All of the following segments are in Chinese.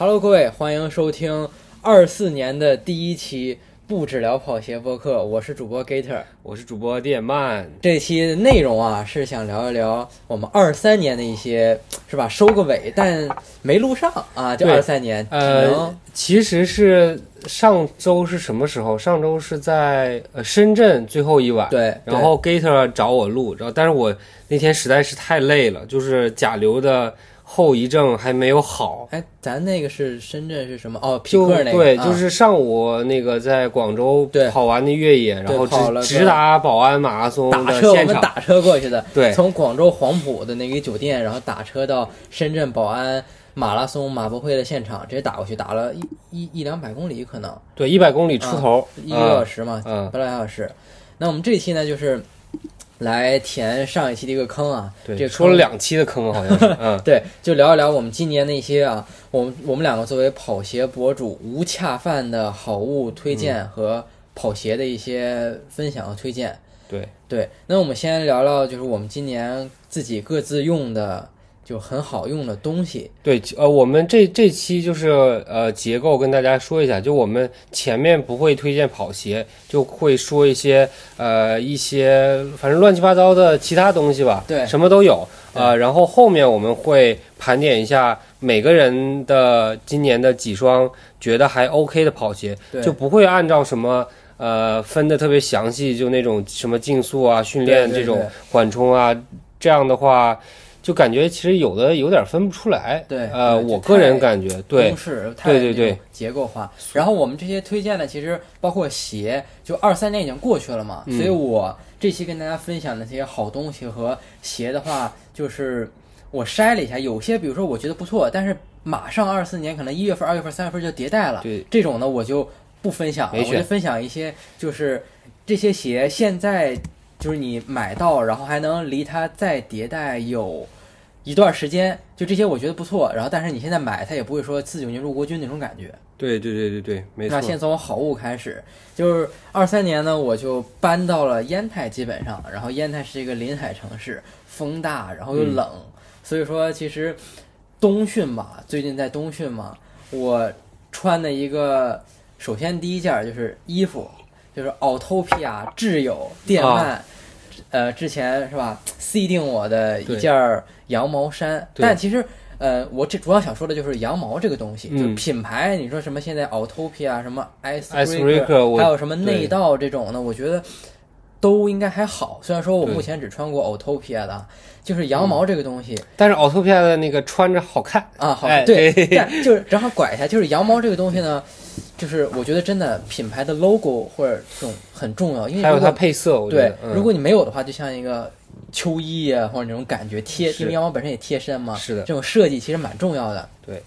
Hello，各位，欢迎收听二四年的第一期不止聊跑鞋播客，我是主播 Gator。我是主播电慢，这期内容啊是想聊一聊我们二三年的一些是吧，收个尾，但没录上啊，就对二三年，只呃，其实是上周是什么时候？上周是在呃深圳最后一晚，对，然后 Gator 找我录，然后但是我那天实在是太累了，就是甲流的后遗症还没有好。对哎，咱那个是深圳是什么？哦，匹就克那个，对，啊就是上午那个在广州对跑完的越野，然后跑了直直达宝安马拉松的打车，我们打车过去的，对从广州黄埔的那个酒店，然后打车到深圳宝安马拉松马博会的现场，直接打过去，打了一一一两百公里可能。对，一百公里出头，一个多小时嘛，嗯，不到俩小时。那我们这期呢，就是来填上一期的一个坑啊，这对，个坑。说了两期的坑好像是，嗯，对，就聊一聊我们今年的一些啊，我们我们两个作为跑鞋博主无恰饭的好物推荐嗯。和跑鞋的一些分享和推荐。对，对，那我们先聊聊就是我们今年自己各自用的就很好用的东西。对，呃，我们这这期就是呃结构跟大家说一下，就我们前面不会推荐跑鞋，就会说一些呃一些反正乱七八糟的其他东西吧，对什么都有，啊呃，然后后面我们会盘点一下每个人的今年的几双觉得还 OK 的跑鞋，对，就不会按照什么。呃，分的特别详细，就那种什么竞速啊、训练这种缓冲啊，这样的话，就感觉其实有的有点分不出来。对呃，我个人感觉，对对对对结构化。然后我们这些推荐的，其实包括鞋，就二三年已经过去了嘛，嗯所以我这期跟大家分享的这些好东西和鞋的话，就是我筛了一下，有些比如说我觉得不错，但是马上二四年可能一月份、二月份、三月份就迭代了，对这种呢我就不分享了，我就分享一些就是这些鞋现在就是你买到，然后还能离它再迭代有。一段时间，就这些我觉得不错，然后但是你现在买它也不会说四九年入国军那种感觉。对对对对对，没错。那先从好物开始，就是二三年呢，我就搬到了烟台，基本上，然后烟台是一个临海城市，风大，然后又冷，所以说其实冬训吧，最近在冬训嘛，我穿的一个，首先第一件就是衣服，就是 Autopia 挚友电鳗。呃，之前是吧，C 定我的一件羊毛衫，但其实呃，我这主要想说的就是羊毛这个东西，就是品牌，你说什么现在 Autopia 什么 Ice Icebreaker，还有什么内道这种的，我觉得都应该还好。虽然说我目前只穿过 Autopia 的，就是羊毛这个东西、但是 Autopia 的那个穿着好看，啊，好，哎对，对但就是正好拐一下，就是羊毛这个东西呢，就是我觉得真的品牌的 logo 或者这种很重要，因为还有它配色，我觉对，，嗯。如果你没有的话，就像一个秋衣啊，或者那种感觉贴，因为羊毛本身也贴身嘛，是的。这种设计其实蛮重要的。对，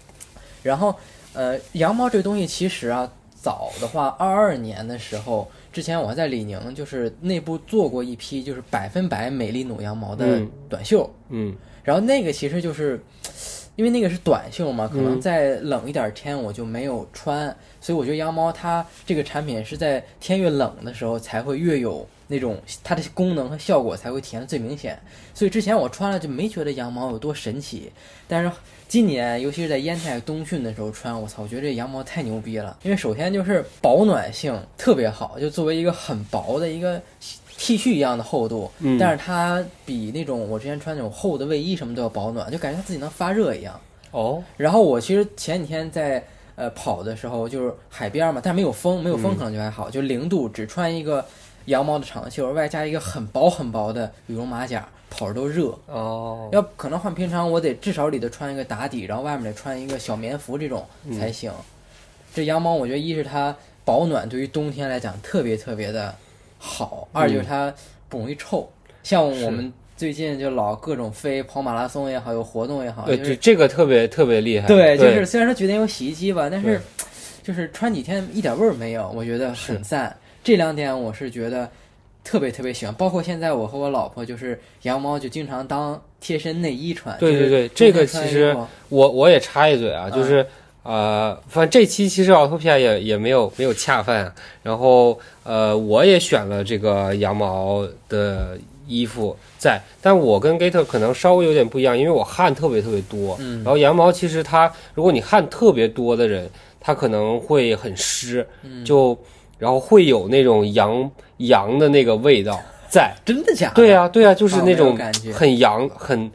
然后呃，羊毛这个东西其实啊，早的话，二二年的时候，之前我还在李宁就是内部做过一批就是百分百美丽努羊毛的嗯。短袖，嗯，然后那个其实就是。因为那个是短袖嘛，可能嗯。在冷一点天我就没有穿，所以我觉得羊毛它这个产品是在天越冷的时候才会越有那种它的功能和效果才会体现的最明显。所以之前我穿了就没觉得羊毛有多神奇，但是今年尤其是在烟台冬训的时候穿，我操，我觉得这羊毛太牛逼了。因为首先就是保暖性特别好，就作为一个很薄的一个 T 恤一样的厚度，嗯但是它比那种我之前穿那种厚的卫衣什么都要保暖，就感觉它自己能发热一样。哦，然后我其实前几天在呃跑的时候，就是海边嘛，但没有风，没有风可能就还好，就零度，只穿一个羊毛的长袖，外加一个很薄很薄的羽绒马甲，跑着都热。哦，要可能换平常我得至少里头穿一个打底，然后外面得穿一个小棉服这种才行。这羊毛我觉得一是它保暖，对于冬天来讲特别特别的好；二就是它不容易臭。像我们最近就老各种飞跑马拉松也好，有活动也好，对，就是这这个特别特别厉害，对，就是虽然说觉得有洗衣机吧，但是就是穿几天一点味儿没有，我觉得很赞。这两点我是觉得特别特别喜欢，包括现在我和我老婆就是羊毛就经常当贴身内衣穿。对对对这个其实我我也插一嘴啊，就是、呃，反正这期其实 Autopia 也也没有没有恰饭，然后呃，我也选了这个羊毛的衣服在，但我跟 Gator 可能稍微有点不一样，因为我汗特别特别多。嗯然后羊毛其实它，如果你汗特别多的人，它可能会很湿，嗯就然后会有那种羊羊的那个味道在。真的假的？对呀、对呀、就是那种很羊、很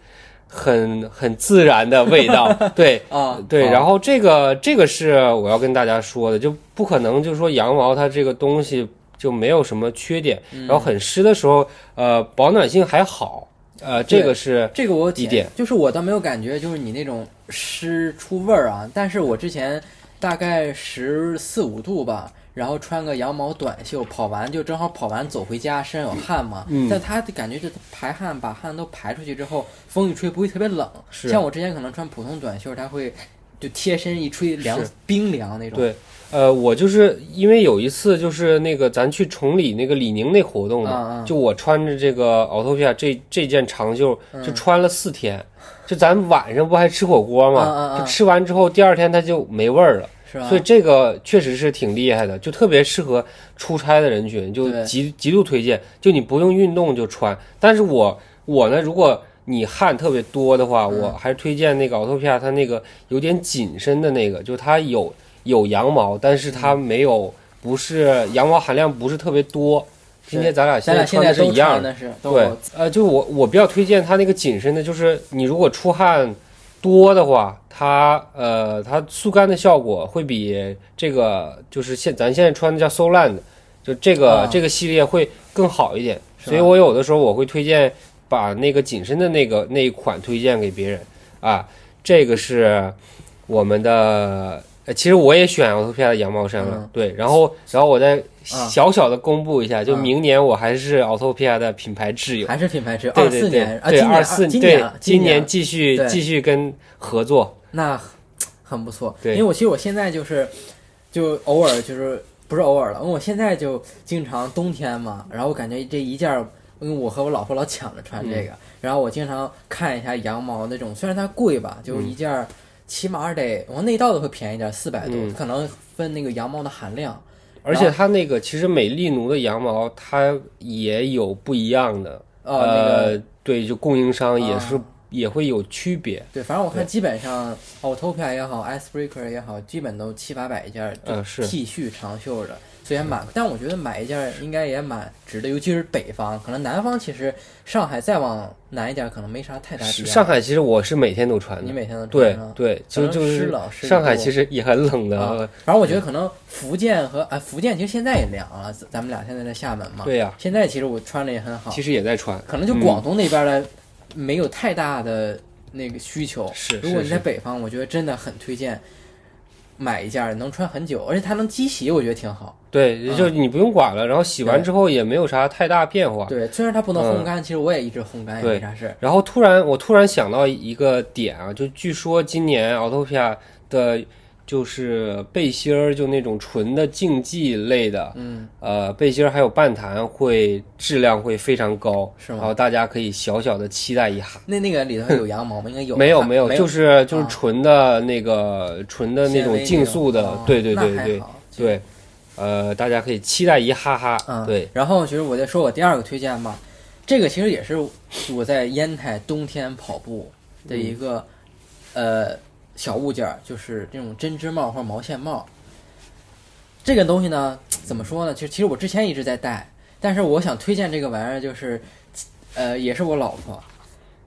很很自然的味道。对，啊，对，啊然后这个这个是我要跟大家说的，就不可能就是说羊毛它这个东西就没有什么缺点，然后很湿的时候，呃，保暖性还好，呃，这个是这个我体一点就是我倒没有感觉，就是你那种湿出味儿啊。但是我之前大概十四五度吧，然后穿个羊毛短袖，跑完就正好跑完走回家，身上有汗嘛。嗯但它的感觉就是排汗，把汗都排出去之后，风一吹不会特别冷。是像我之前可能穿普通短袖，它会就贴身一吹凉冰凉那种。对。呃，我就是因为有一次就是那个咱去崇礼那个李宁那活动嘛，就我穿着这个 Autopia 这这件长袖嗯就穿了四天，就咱晚上不还吃火锅嘛，就吃完之后第二天它就没味儿了。是吧？所以这个确实是挺厉害的，就特别适合出差的人群，就极极度推荐。就你不用运动就穿。但是我我呢，如果你汗特别多的话，嗯我还是推荐那个 Autopia，它那个有点紧身的那个，就它有有羊毛，但是它嗯没有不是羊毛含量不是特别多。今天咱俩现在穿的是一样穿的是对，呃，就我我比较推荐它那个紧身的，就是你如果出汗多的话，它呃它速干的效果会比这个就是现咱现在穿的叫 Soland，就这个、啊这个系列会更好一点。所以我有的时候我会推荐把那个紧身的那个那一款推荐给别人啊，这个是我们的。呃，其实我也选 Autopia 的羊毛衫了，嗯对，然后然后我再啊小小的公布一下，就啊明年我还是 Autopia 的品牌挚友，还是品牌车。对对对二四年啊，对，二四今对年今年继续对继续跟合作，那很不错。对因为我其实我现在就是就偶尔就是不是偶尔了，因为我现在就经常冬天嘛，然后我感觉这一件儿，因为我和我老婆老抢着穿这个，然后我经常看一下羊毛那种，虽然它贵吧，就一件起码得我内道都会便宜点，四百多，嗯。可能分那个羊毛的含量。而且它那个其实美丽奴的羊毛它也有不一样的，哦，那个呃，对，就供应商也是啊也会有区别，对，反正我看基本上 Autopia 也好，Icebreaker 也好，基本都七八百一件嗯是。T 恤长袖的，所以还蛮。但我觉得买一件儿应该也蛮值的，尤其是北方，可能南方其实上海再往南一点儿可能没啥太大必要。上海其实我是每天都穿的，你每天都穿对对，就就是冷上海其实也很冷的，啊，反正我觉得可能福建和哎福建其实现在也凉了，咱咱们俩现在在厦门嘛，对呀，现在其实我穿的也很好其，实也在穿，可能就广东那边的没有太大的那个需求。是如果你在北方，我觉得真的很推荐买一件，能穿很久，而且它能机洗，我觉得挺好。对，就你不用管了，然后洗完之后也没有啥太大变化，对，虽然它不能嗯烘干，其实我也一直烘干，也没啥事儿。然后突然，我突然想到一个点啊，就据说今年 Autopia 的，就是背心儿，就那种纯的竞技类的，嗯，呃，背心儿还有半弹会质量会非常高，是吗然后大家可以小小的期待一下。那那个里头有羊毛吗？应该有。没有没有，就是就是啊纯的那个纯的那种竞速的哦，对对对对对，呃，大家可以期待一哈哈。嗯，对，。然后其实我再说我第二个推荐吧，这个其实也是我在烟台冬天跑步的一个、呃小物件儿，就是这种针织帽或者毛线帽。这个东西呢，怎么说呢？其实其实我之前一直在戴，但是我想推荐这个玩意儿，就是呃，也是我老婆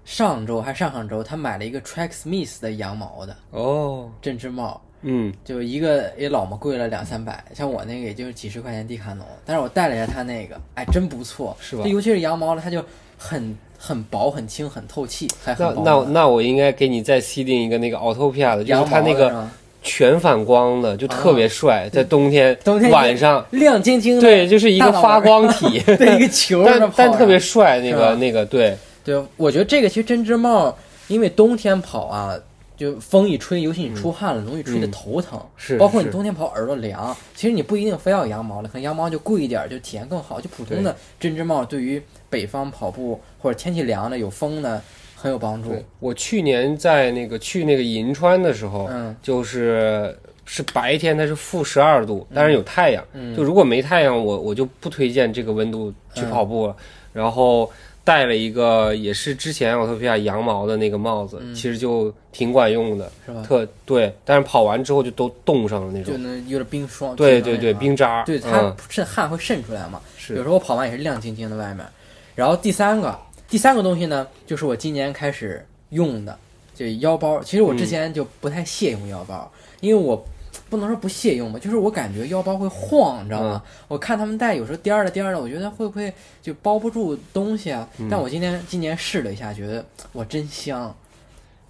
上周还上上周，她买了一个 Track Smith 的羊毛的哦，针织帽。嗯，就一个也老么贵了两三百，像我那个也就是几十块钱迪卡侬，但是我戴了一下它那个，哎，真不错，是吧尤其是羊毛的，它就很很薄、很轻、很透气，还那很保暖那那我应该给你再 C 定一个那个 Autopia 的，就是它那个全反光的，就特别帅，在冬天 冬天晚上，亮晶晶的，对，就是一个发光体，对一个球但但特别帅，那个那个对，对，我觉得这个其实针织帽，因为冬天跑啊，就风一吹，尤其你出汗了，容易吹得头疼。嗯是包括你冬天跑耳朵凉，其实你不一定非要羊毛的，可能羊毛就贵一点，就体验更好。就普通的针织帽，对于北方跑步或者天气凉的、有风的很有帮助。我去年在那个去那个银川的时候，嗯就是是白天它是负十二度，但是有太阳。嗯就如果没太阳，我我就不推荐这个温度去跑步了。然后戴了一个也是之前奥特皮亚羊毛的那个帽子，嗯其实就挺管用的，是吧？特对，但是跑完之后就都冻上了那种就种。那有点冰霜。对对对，冰渣，对它嗯、渗汗会渗出来嘛。是有时候我跑完也是亮晶晶的外面。然后第三个，第三个东西呢，就是我今年开始用的，就腰包。其实我之前就不太屑用腰包，因为我不能说不屑用吧，就是我感觉腰包会晃，你知道吗？我看他们带有时候颠儿的颠儿的，我觉得会不会就包不住东西啊？但我今天今年试了一下，觉得我真香。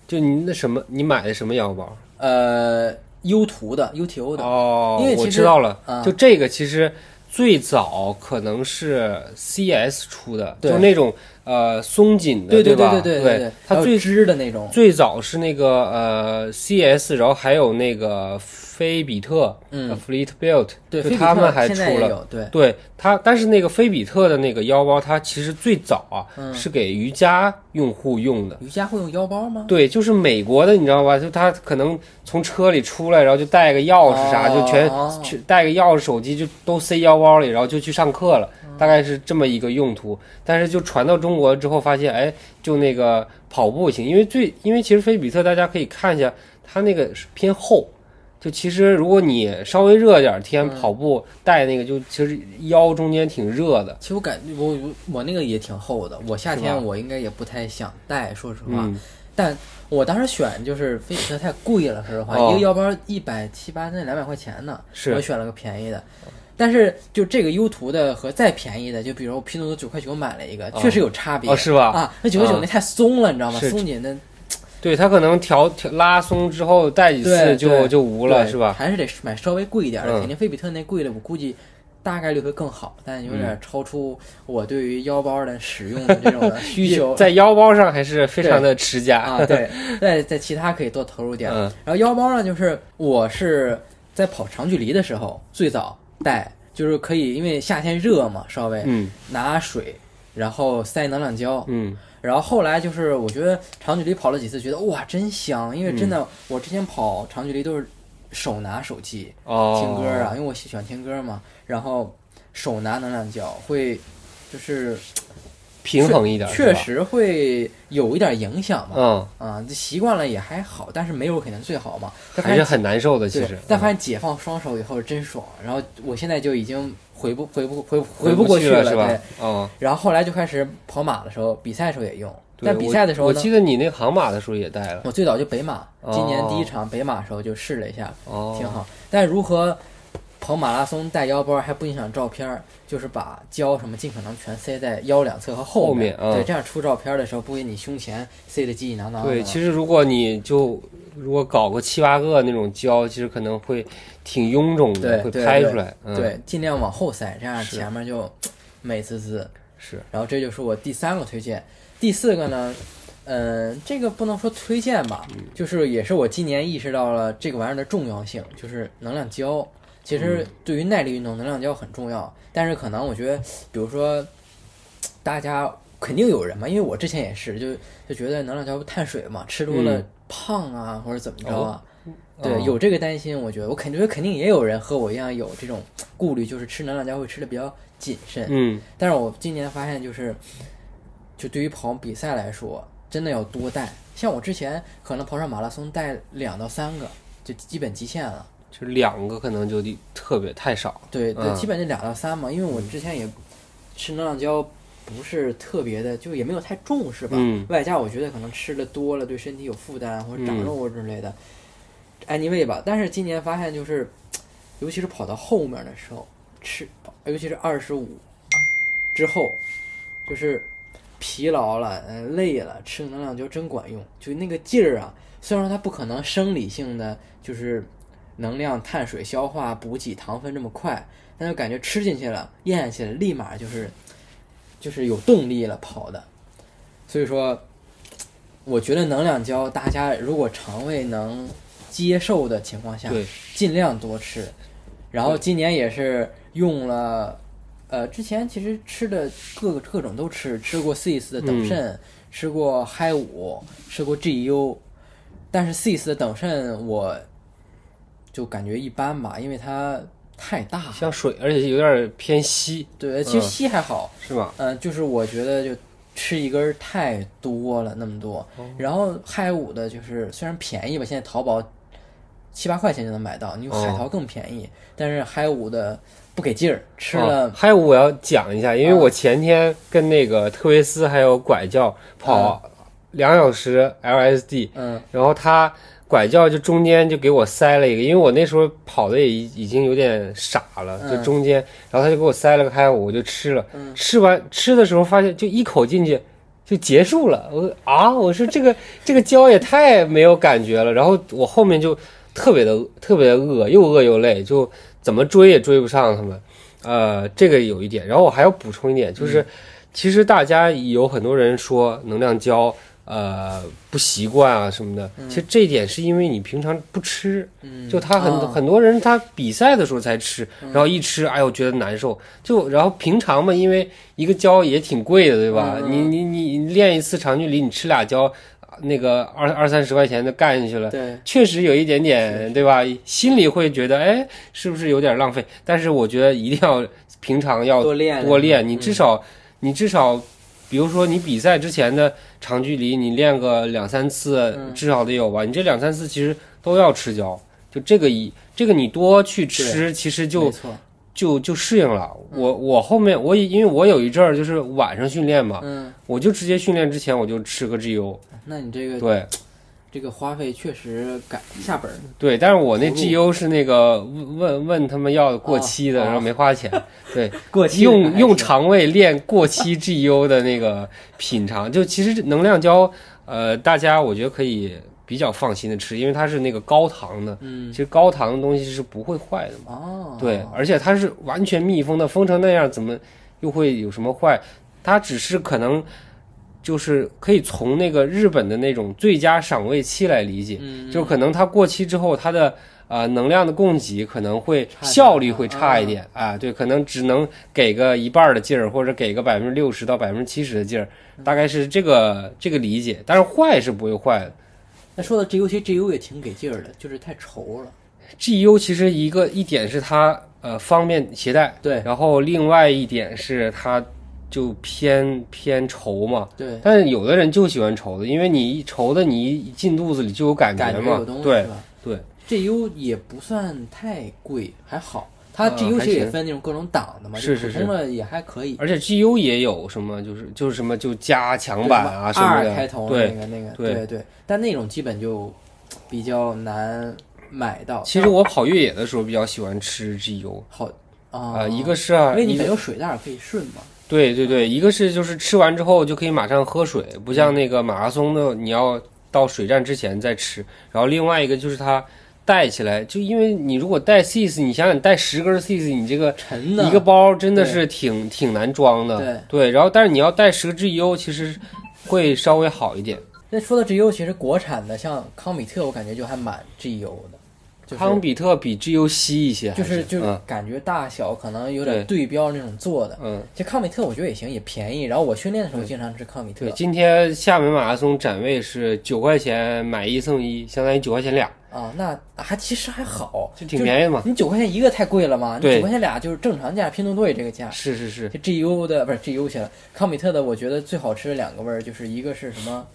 就你那什么，你买的什么腰包？呃，U 图的 UTO 的，哦，我知道了，啊就这个其实最早可能是 CS 出的，就那种呃松紧的，对对吧？对对对对，还有它最织的那种，最早是那个呃 CS，然后还有那个菲比特，嗯呃，Fleet Built，对，就他们还出了。对，对它，但是那个菲比特的那个腰包，它其实最早啊、嗯是给瑜伽用户用的。瑜伽会用腰包吗？对，就是美国的，你知道吧？就他可能从车里出来，然后就带个钥匙啥，就全哦去带个钥匙、手机就都塞腰包里，然后就去上课了，嗯大概是这么一个用途。但是就传到中国之后，发现哎，就那个跑步行，因为最因为其实菲比特大家可以看一下，它那个是偏厚。就其实如果你稍微热点儿天嗯跑步带那个，就其实腰中间挺热的。其实我感觉我我那个也挺厚的，我夏天我应该也不太想带，说实话。嗯，但我当时选就是菲比特太贵了，说实话，哦一个腰包一百七八那两百块钱呢，是我选了个便宜的。但是就这个优图的和再便宜的，就比如我拼多多九块九买了一个，哦确实有差别、哦，是吧？啊。那九块九那太松了，你知道吗？松紧的对，它可能调调拉松之后戴几次就就无了，是吧？还是得买稍微贵一点的，嗯肯定菲比特那贵的，我估计大概率会更好，但有点超出我对于腰包的使用的这种 需求。在腰包上还是非常的持家啊，对，在在其他可以多投入点。嗯然后腰包呢，就是我是在跑长距离的时候最早带，就是可以因为夏天热嘛，稍微嗯拿水，然后塞能量胶。嗯然后后来就是我觉得长距离跑了几次，觉得哇真香，因为真的、我之前跑长距离都是手拿手机哦，听歌啊，因为我喜欢听歌嘛，然后手拿能量胶会就是 平衡一点，确实会有一点影响嘛。嗯，啊，习惯了也还好，但是没有肯定最好嘛。还是很难受的，其实，，但发嗯现解放双手以后真爽。然后我现在就已经回不回不回回回不过去了，是吧对。？哦，然后后来就开始跑马的时候，比赛的时候也用。对但比赛的时候呢我我记，得你那个航马的时候也带了，我最早就北马，今年哦第一场北马的时候就试了一下，哦，挺好。但如何跑马拉松带腰包还不影响照片儿，就是把胶什么尽可能全塞在腰两侧和后后面嗯对，这样出照片的时候不给你胸前塞得挤挤囊囊。对，其实如果你就如果搞个七八个那种胶，其实可能会挺臃肿的，会拍出来，嗯，对，尽量往后塞，这样前面就 美滋滋。是，然后这就是我第三个推荐，第四个呢，嗯、这个不能说推荐吧，嗯就是也是我今年意识到了这个玩意儿的重要性，就是能量胶。其实嗯对于耐力运动，能量胶很重要，但是可能我觉得，比如说大家肯定有人嘛，因为我之前也是，就就觉得能量胶不碳水嘛，吃多了嗯胖啊，或者怎么着啊。对，哦有这个担心，我觉得我肯定肯定也有人和我一样有这种顾虑，就是吃能量胶会吃的比较谨慎。嗯，但是我今年发现，就是就对于跑比赛来说，真的要多带。像我之前可能跑上马拉松带两到三个，就基本极限了。就两个可能就得特别太少，对对，嗯基本就两到三嘛。因为我之前也吃能量胶不是特别的，就也没有太重视吧。嗯外加我觉得可能吃的多了，对身体有负担或者长嗯肉啊之类的。anyway 吧，但是今年发现就是，尤其是跑到后面的时候吃，尤其是二十五之后，就是疲劳了、嗯累了，吃能量胶真管用。就那个劲儿啊，虽然说它不可能生理性的就是能量、碳水消化、补给、糖分这么快，但就感觉吃进去了、咽下去了，立马就是就是有动力了跑的。所以说，我觉得能量胶大家如果肠胃能接受的情况下，对，尽量多吃。然后今年也是用了，呃，之前其实吃的各个各种都吃，吃过 CIS 的等肾，吃过嗨五，吃过 GU，但是 CIS 的等渗我就感觉一般吧，因为它太大。了。像水，而且有点偏稀，对，其实嗯。稀还好，是吧？嗯、就是我觉得就吃一根儿太多了，那么多。哦。然后嗨五的就是虽然便宜吧，现在淘宝七八块钱就能买到，你有海哦淘更便宜，但是嗨五的不给劲儿，吃啊了、嗨五我要讲一下，因为啊。我前天跟那个特维斯还有拐教跑两小时 LSD，嗯。然后他拐教就中间就给我塞了一个，因为我那时候跑的也已已经有点傻了，嗯。就中间，然后他就给我塞了个开，我就吃了，嗯。吃完吃的时候发现就一口进去。就结束了，我啊，我说这个 这个胶也太没有感觉了，然后我后面就特别的特别的饿，又饿又累，就怎么追也追不上他们，呃，这个有一点，然后我还要补充一点，就是、其实大家有很多人说能量胶，呃，不习惯啊什么的，其实这一点是因为你平常不吃，嗯，就他很、啊很多人他比赛的时候才吃，然后一吃，哎呦觉得难受，就然后平常嘛，因为一个胶也挺贵的，对吧？嗯你你你你练一次长距离，你吃俩胶，那个二二三十块钱的干进去了。对，确实有一点点，对吧？心里会觉得，哎，是不是有点浪费？但是我觉得一定要平常要多练多练，你嗯至少，你至少，比如说你比赛之前的长距离，你练个两三次，嗯。至少得有吧？你这两三次其实都要吃胶，就这个一这个你多去吃，其实就，就就适应了。我我后面我也因为我有一阵儿就是晚上训练嘛，嗯，我就直接训练之前我就吃个 GU，那你这个对这个花费确实赶下本儿，对，但是我那 GU 是那个问问问他们要过期的，哦然后没花钱，对，过期用用肠胃练过期 GU 的那个品尝，就其实能量胶，呃，大家我觉得可以比较放心的吃，因为它是那个高糖的，嗯其实高糖的东西是不会坏的嘛，哦，对，而且它是完全密封的，封成那样怎么又会有什么坏？它只是可能就是可以从那个日本的那种最佳赏味期来理解，嗯，就可能它过期之后，它的呃能量的供给可能会效率会差一点啊，对，可能只能给个一半儿的劲儿，或者给个百分之六十到百分之七十的劲儿，大概是这个这个理解。但是坏是不会坏的。那说到 GU，其实 GU 也挺给劲儿的，就是太稠了。GU 其实一个一点是它呃方便携带，对然后另外一点是它就偏偏稠嘛。对，但是有的人就喜欢稠的，因为你一稠的，你一进肚子里就有感感觉嘛对？对，GU 也不算太贵，还好。它呃 GU 还其实也分那种各种档的嘛，是就是普通的也还可以。而且 GU 也有什么，就是就是什么就加强版啊什么的，二开头对那个那个，对对对，但那种基本就比较难买到。其实我跑越野的时候比较喜欢吃 GU 好啊、啊，一个是啊，因为你没有水袋儿可以顺嘛。对对对，一个是就是吃完之后就可以马上喝水，不像那个马拉松的你要到水站之前再吃。然后另外一个就是它带起来，就因为你如果带 CIS，你想想你带十根 CIS，你这个沉的一个包真的是挺挺难装的。对然后但是你要带十个 GU，其实会稍微好一点。那说到 GU，其实国产的像康比特，我感觉就还蛮 GU 的，就是康比特比 GU 稀一些，就是就是嗯感觉大小可能有点对标那种做的。嗯。其实康比特我觉得也行，也便宜。然后我训练的时候经常吃康比特对，今天厦门马拉松展位是九块钱买一送一，相当于九块钱俩，啊，那还其实还好，就挺便宜嘛。你九块钱一个太贵了嘛？你对九块钱俩就是正常价，拼多多也这个价。是是是，这 GU 的不是 GU 去了，康比特的，我觉得最好吃的两个味儿，就是一个是什么？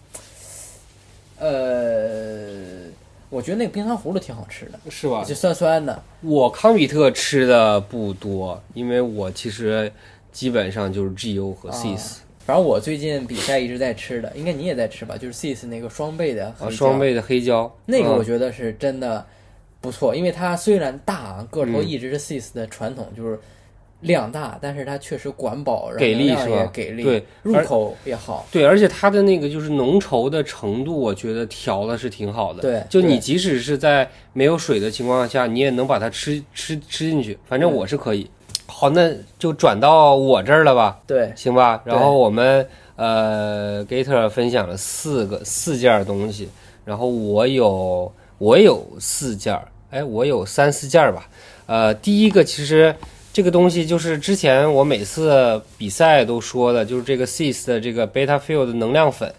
呃，我觉得那个冰糖葫芦挺好吃的，是吧？就酸酸的。我康比特吃的不多，因为我其实基本上就是 GU 和 CIS 反正我最近比赛一直在吃的，应该你也在吃吧？就是 CIS 那个双倍的双倍的黑椒，那个我嗯觉得是真的不错，因为它虽然大，个头嗯一直是 CIS 的传统，就是量大，但是它确实管饱，然后给力是吧给力，对入口也好。对，而且它的那个就是浓稠的程度，我觉得调的是挺好的。对就你即使是在没有水的情况下，你也能把它吃吃吃进去。反正我是可以。好，那就转到我这儿了吧，对，行吧？然后我们呃，Gator 分享了四个四件东西，然后我有我有四件儿，哎，我有三四件儿吧。呃，第一个其实这个东西就是之前我每次比赛都说的，就是这个 CIS 的这个 Beta Fuel 的能量粉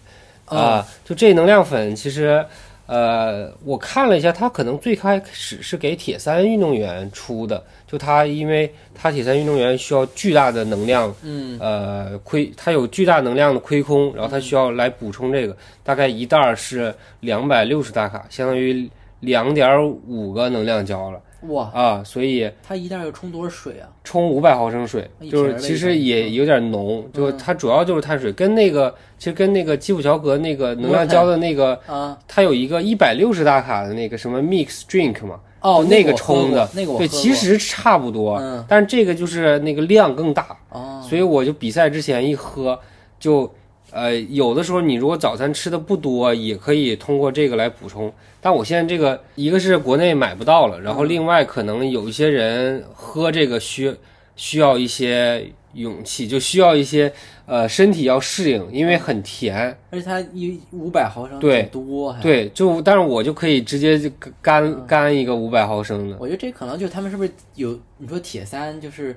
啊、啊就这能量粉其实呃，我看了一下，它可能最开始是给铁三运动员出的，就它因为它铁三运动员需要巨大的能量，嗯。呃，亏它有巨大能量的亏空，然后它需要来补充这个，大概一袋儿是两百六十大卡，相当于两点五个能量胶了哇，啊，所以它一袋要冲多少水啊？冲五百毫升水，就是其实也有点浓，就是它主要就是碳水，跟那个其实跟那个基普乔格那个能量胶的那个，啊，它有一个一百六十大卡的那个什么 mix drink 嘛，哦，那个个冲的，对，那个我喝过其实差不多，嗯。但是这个就是那个量更大，哦，所以我就比赛之前一喝，就呃有的时候你如果早餐吃的不多，也可以通过这个来补充。但我现在这个一个是国内买不到了，然后另外可能有一些人喝这个需需要一些勇气，就需要一些呃身体要适应，因为很甜。而且它一五百毫升对多。对，就但是我就可以直接就干干一个五百毫升的。我觉得这可能就是他们是不是有你说铁三就是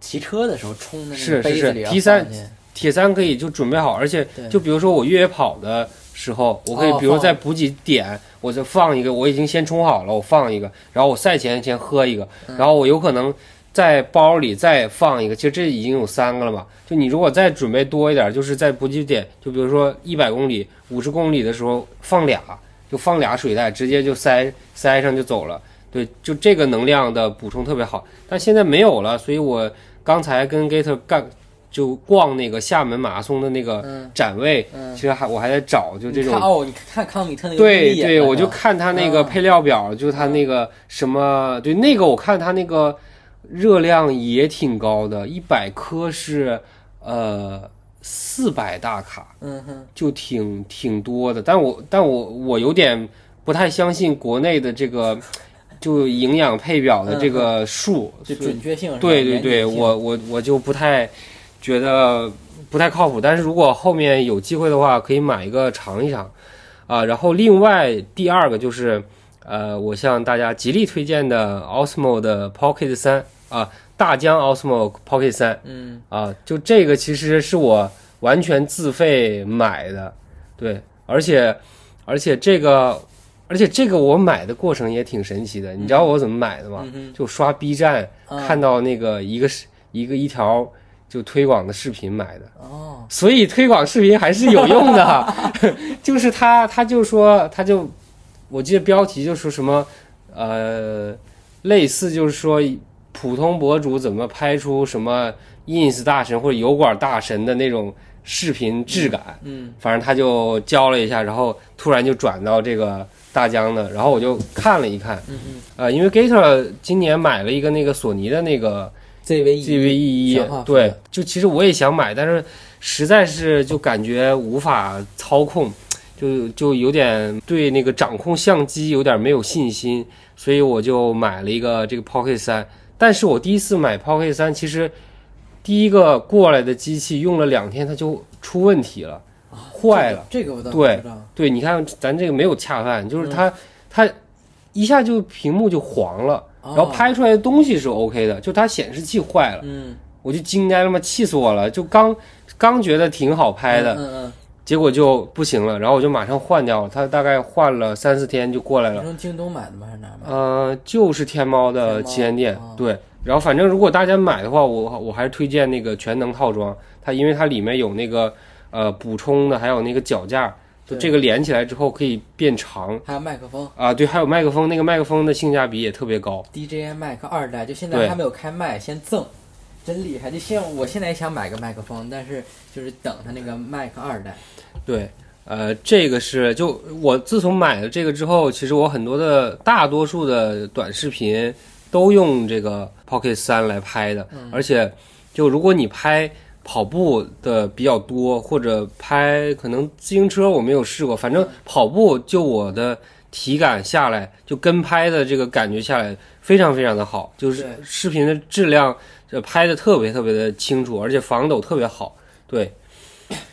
骑车的时候冲的那是是是个杯子里要 T 三放进铁三可以就准备好，而且就比如说我越野跑的时候，我可以比如在补给点，我就放一个，我已经先充好了，我放一个，然后我赛前先喝一个，嗯然后我有可能在包里再放一个，其实这已经有三个了嘛。就你如果再准备多一点，就是在补给点，就比如说一百公里、五十公里的时候放俩，就放俩水袋，直接就塞塞上就走了。对，就这个能量的补充特别好，但现在没有了，所以我刚才跟 Gator 干就逛那个厦门马拉松的那个嗯。展位，嗯。其实还我还在找，就这种哦，你看康米特那个对对，我就看他那个啊配料表，就是他那个什么，对那个我看他那个热量也挺高的，一百克是呃四百大卡，嗯哼，就挺挺多的。但我但我我有点不太相信国内的这个 就营养配表的这个数，就准确性对对对，我我我就不太觉得不太靠谱。但是如果后面有机会的话，可以买一个尝一尝啊。然后另外第二个就是呃，我向大家极力推荐的 Osmo 的 Pocket 三啊，大疆 Osmo Pocket 三嗯啊，就这个其实是我完全自费买的，对，而且而且这个。而且这个我买的过程也挺神奇的，你知道我怎么买的吗？嗯就刷 B 站，啊看到那个一个是一个一条就推广的视频买的，哦。所以推广视频还是有用的。就是他他就说他就我记得标题就说什么呃类似就是说普通博主怎么拍出什么 ins 大神或者油管大神的那种视频质感，嗯。反正他就教了一下，然后突然就转到这个大疆的，然后我就看了一看，嗯嗯。呃，因为 Gator 今年买了一个那个索尼的那个，ZV ZV-E 强化一，对，就其实我也想买，但是实在是就感觉无法操控，就就有点对那个掌控相机有点没有信心，所以我就买了一个这个 Pocket 三。但是我第一次买 Pocket 三，其实第一个过来的机器用了两天，它就出问题了，坏了。这个我倒对。对，你看咱这个没有恰饭，就是嗯它、它一下就屏幕就黄了，然后哦拍出来的东西是 OK 的，就它显示器坏了，嗯我就惊呆了嘛，气死我了！就刚刚觉得挺好拍的，嗯嗯结果就不行了，然后我就马上换掉了，它大概换了三四天就过来了。从京东买的吗？还是哪？呃，就是天猫的旗舰店，哦对。然后反正如果大家买的话，我我还是推荐那个全能套装，它因为它里面有那个呃补充的，还有那个脚架，这个连起来之后可以变长，还有麦克风啊，对，还有麦克风，那个麦克风的性价比也特别高。，DJI 麦克二代，就现在还没有开麦，先赠，真厉害！就现我现在也想买个麦克风，但是就是等它那个麦克二代。对，呃，这个是就我自从买了这个之后，其实我很多的大多数的短视频都用这个 Pocket 三来拍的，而且就如果你拍跑步的比较多，或者拍可能自行车我没有试过，反正跑步就我的体感下来，就跟拍的这个感觉下来非常非常的好，就是视频的质量这拍的特别特别的清楚，而且防抖特别好。对，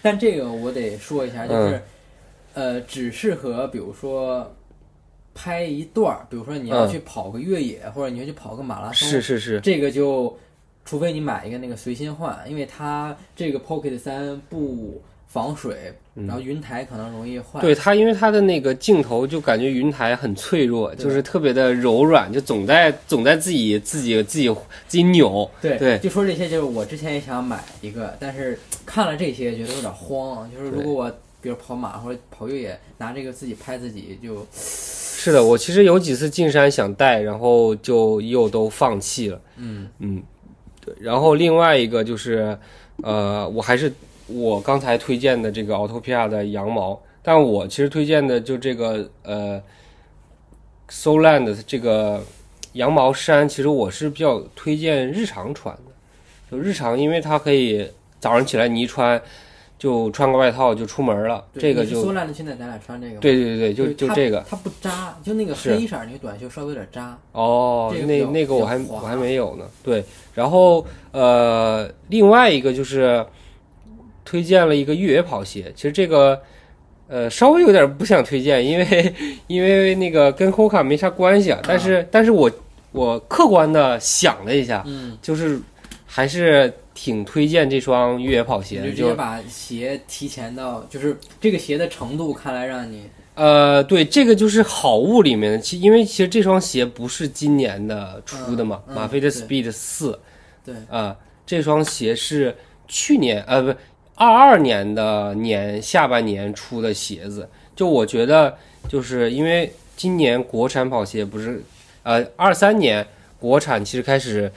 但这个我得说一下，嗯就是，呃，只适合比如说拍一段儿，比如说你要嗯。去跑个越野，或者你要去跑个马拉松，是是是，这个就，除非你买一个那个随心换，因为它这个 Pocket 三不防水，然后云台可能容易坏。嗯对它，因为它的那个镜头就感觉云台很脆弱，就是特别的柔软，就总在总在自己自己自己自己扭。对对就说这些，就是我之前也想买一个，但是看了这些觉得有点慌。就是如果我比如跑马或者跑越野，拿这个自己拍自己就，是的，我其实有几次进山想带，然后就又都放弃了。嗯嗯，对。然后另外一个就是，呃，我还是我刚才推荐的这个 Autopia 的羊毛，但我其实推荐的就这个呃 Soland 的这个羊毛衫，其实我是比较推荐日常穿的。就日常，因为它可以早上起来你一穿，就穿个外套就出门了。这个就烂的，现在咱俩穿这个吗。对对对，就就这个。它不扎，就那个黑色儿那个短袖稍微有点扎。哦，那那个我还我还没有呢。对，然后呃，另外一个就是推荐了一个越野跑鞋，其实这个呃稍微有点不想推荐，因为因为那个跟 Hoka 没啥关系啊。但是但是我我客观的想了一下，嗯，就是还是挺推荐这双越野跑鞋的，就就直接把鞋提前到，就是这个鞋的程度，看来让你呃，对，这个就是好物里面的，其因为其实这双鞋不是今年的出的嘛，嗯嗯马菲的 Speed 四。对啊、这双鞋是去年呃不二二年的年下半年出的鞋子，就我觉得就是因为今年国产跑鞋不是呃二三年国产其实开始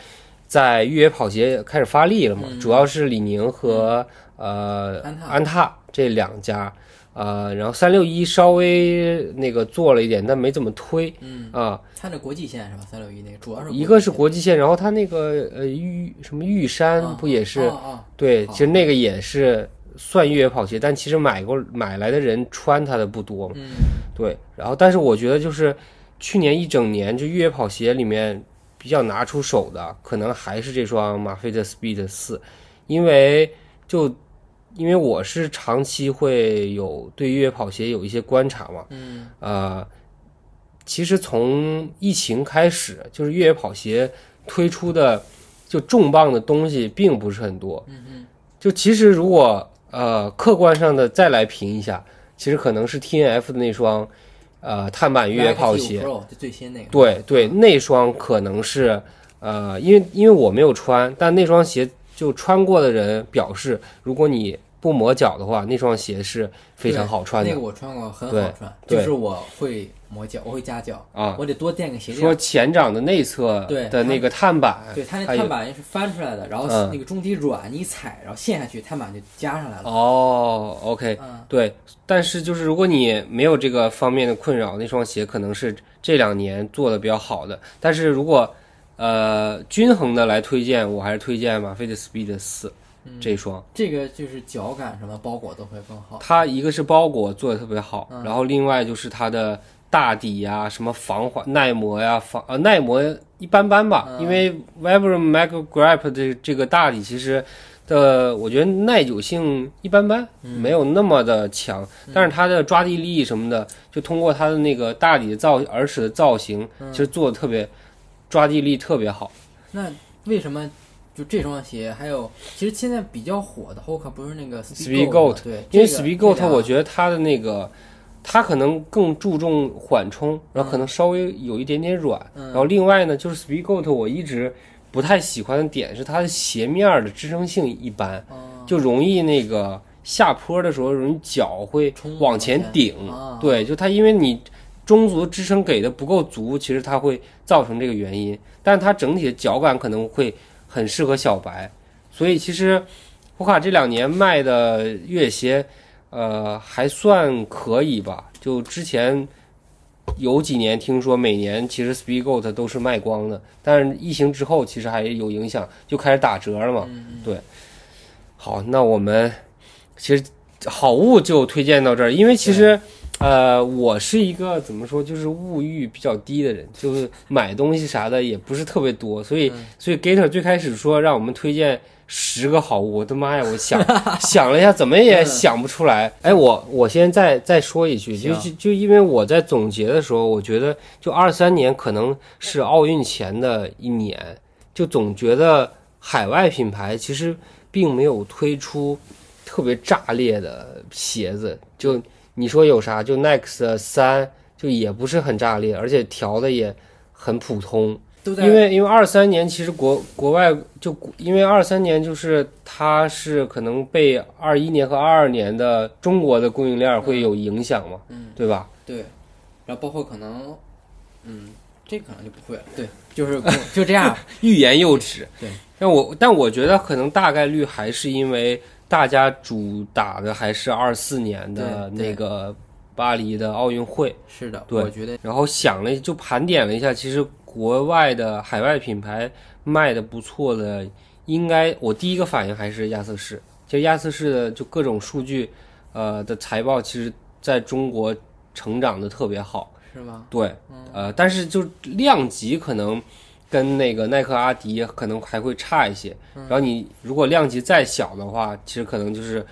在越野跑鞋开始发力了嘛，嗯。主要是李宁和、呃安踏。安踏这两家。呃，然后三六一稍微那个做了一点，但没怎么推嗯，啊、它那国际线是吧？三六一那个主要是一个是国国际线，然后它那个呃玉什么玉山不也是、哦哦对，好其实那个也是算越野跑鞋，但其实买过买来的人穿它的不多嘛。嗯。对，然后但是我觉得就是去年一整年就越野跑鞋里面比较拿出手的，可能还是这双马菲特 Speed 四，因为就因为我是长期会有对越野跑鞋有一些观察嘛，嗯。呃，其实从疫情开始，就是越野跑鞋推出的就重磅的东西并不是很多。嗯嗯就其实如果呃客观上的再来评一下，其实可能是 T N F 的那双呃碳板越野跑鞋，Pro 就最新那个，对对，那双可能是呃，因为因为我没有穿，但那双鞋就穿过的人表示，如果你不磨脚的话，那双鞋是非常好穿的那个我穿过，很好穿。就是我会磨脚，我会夹脚，啊。我得多垫个鞋垫说。前掌的内侧对的那个碳板，对，它那碳板是翻出来的，然后嗯那个中底软，你一踩，然后陷下去，碳板就加上来了。哦，OK，嗯，对，但是就是如果你没有这个方面的困扰，那双鞋可能是这两年做的比较好的。但是如果呃均衡的来推荐，我还是推荐马菲的 Speed 四嗯这双。这个就是脚感什么包裹都会更好。它一个是包裹做的特别好，嗯然后另外就是它的大底呀、什么防滑耐磨呀、防呃耐磨一般般吧，嗯。因为 Vibram Mag Grip 的这个大底其实的我觉得耐久性一般般，嗯。没有那么的强，但是它的抓地力什么的，就通过它的那个大底的造耳屎的造型，嗯。其实做的特别抓地力特别好。那为什么就这双鞋，还有其实现在比较火的 Hoka 不是那个 Speed Goat Goat，对，因为 Speed Goat 我觉得它的那个，它可能更注重缓冲，然后可能稍微有一点点软。嗯然后另外呢，就是 Speed Goat 我一直不太喜欢的点是它的鞋面儿的支撑性一般，哦就容易那个下坡的时候容易脚会往前顶。啊对，就它因为你中足支撑给的不够足，其实它会造成这个原因。但它整体的脚感可能会很适合小白，所以其实胡卡这两年卖的越野鞋，呃，还算可以吧。就之前有几年听说每年其实 Speedgoat 都是卖光的，但是疫情之后其实还有影响，就开始打折了嘛。嗯对，好，那我们其实好物就推荐到这儿，因为其实呃，我是一个怎么说，就是物欲比较低的人，就是买东西啥的也不是特别多，所以、嗯所以 Gator 最开始说让我们推荐。十个好物，我的妈呀！我想 想了一下，怎么也嗯想不出来。哎，我我先再再说一句，就就就因为我在总结的时候，我觉得就二三年可能是奥运前的一年，就总觉得海外品牌其实并没有推出特别炸裂的鞋子，就你说有啥？就 Next 三就也不是很炸裂，而且调的也很普通。都在因为因为二三年其实国国外就因为二三年就是它是可能被二一年和二二年的中国的供应链会有影响嘛，嗯对吧？对，然后包括可能，嗯，这可能就不会了。对，就是就这样。欲言又止。对，但我但我觉得可能大概率还是因为大家主打的还是二四年的那个巴黎的奥运会，是的，对我觉得然后想了就盘点了一下，其实国外的海外品牌卖的不错的，应该我第一个反应还是亚瑟士。其实亚瑟士的就各种数据，呃的财报，其实在中国成长的特别好。是吗？对，呃，但是就量级可能跟那个耐克、阿迪可能还会差一些。然后你如果量级再小的话，其实可能就是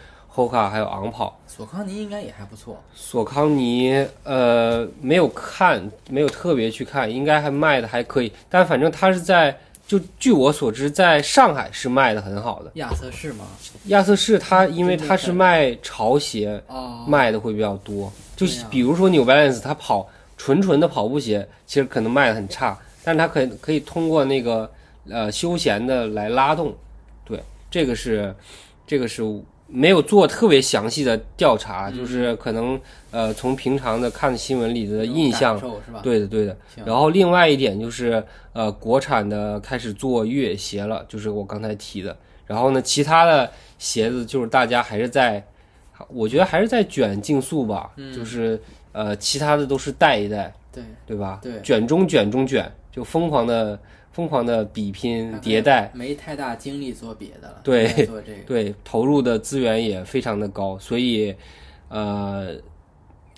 Hoka 还有昂跑。索康尼应该也还不错。索康尼，呃，没有看，没有特别去看，应该还卖的还可以。但反正它是在，就据我所知，在上海是卖的很好的。亚瑟士吗？亚瑟士它因为它是卖潮鞋，哦，卖的会比较多。就比如说 New Balance，它跑纯纯的跑步鞋，其实可能卖的很差，但是它可以可以通过那个呃休闲的来拉动。对，这个是这个是没有做特别详细的调查，嗯就是可能呃从平常的看新闻里的印象？对的，对的。然后另外一点就是，呃，国产的开始做越野鞋了，就是我刚才提的。然后呢，其他的鞋子就是大家还是在，我觉得还是在卷竞速吧，嗯就是呃，其他的都是带一带，对对吧？对卷中卷中卷，就疯狂的疯狂的比拼迭代，没太大精力做别的了，对做这个。对，投入的资源也非常的高，所以呃，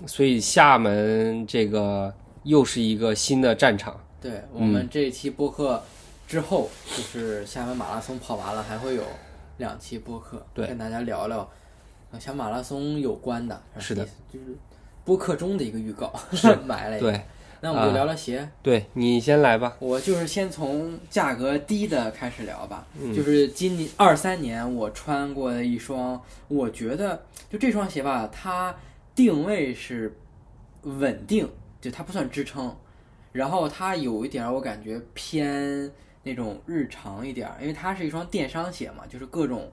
所以厦门这个又是一个新的战场。对我嗯们这一期播客之后，就是厦门马拉松跑完了，还会有两期播客，对跟大家聊聊呃小马拉松有关的。是的，就是播客中的一个预告，是 埋了一个。对，那我们就啊聊聊鞋。对你先来吧。我就是先从价格低的开始聊吧，嗯就是今年二三年我穿过的一双，我觉得就这双鞋吧，它定位是稳定，就它不算支撑，然后它有一点儿我感觉偏那种日常一点儿，因为它是一双电商鞋嘛，就是各种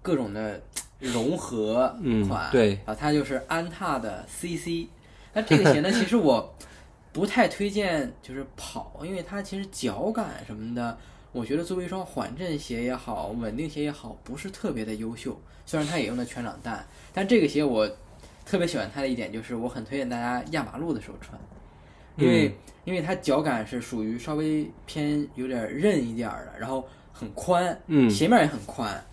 各种的融合嗯款，对啊，它就是安踏的 CC。那这个鞋呢，其实我不太推荐就是跑，因为它其实脚感什么的，我觉得作为一双缓震鞋也好，稳定鞋也好，不是特别的优秀。虽然它也用的全掌弹，但这个鞋我特别喜欢它的一点就是，我很推荐大家压马路的时候穿，因为、因为它脚感是属于稍微偏有点韧一点儿的，然后很宽，嗯鞋面也很宽，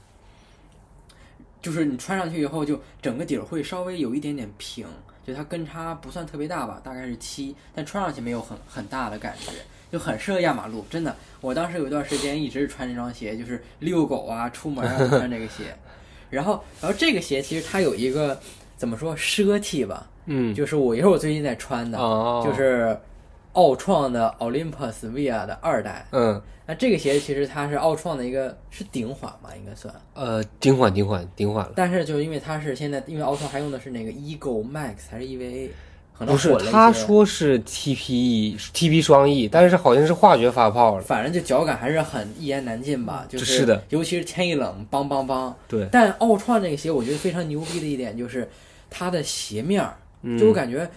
就是你穿上去以后，就整个底儿会稍微有一点点平，就它跟差不算特别大吧，大概是七，但穿上去没有很很大的感觉，就很适合压马路。真的，我当时有一段时间一直穿这双鞋，就是遛狗啊、出门啊都穿这个鞋。然后，然后这个鞋其实它有一个怎么说奢气吧，嗯，就是我也是我最近在穿的，哦，就是奥创的 Olympus Via 的二代。嗯那这个鞋其实它是奥创的一个是顶缓吧，应该算。呃顶缓顶缓顶缓了，但是就因为它是现在，因为奥创还用的是那个 Ego Max 还是 EVA，不是他说是 TPE TP 双翼但是好像是化学发泡了。反正就脚感还是很一言难尽吧，就是的，尤其是天一冷，邦邦邦。对，但奥创这个鞋，我觉得非常牛逼的一点就是它的鞋面儿，嗯就我感觉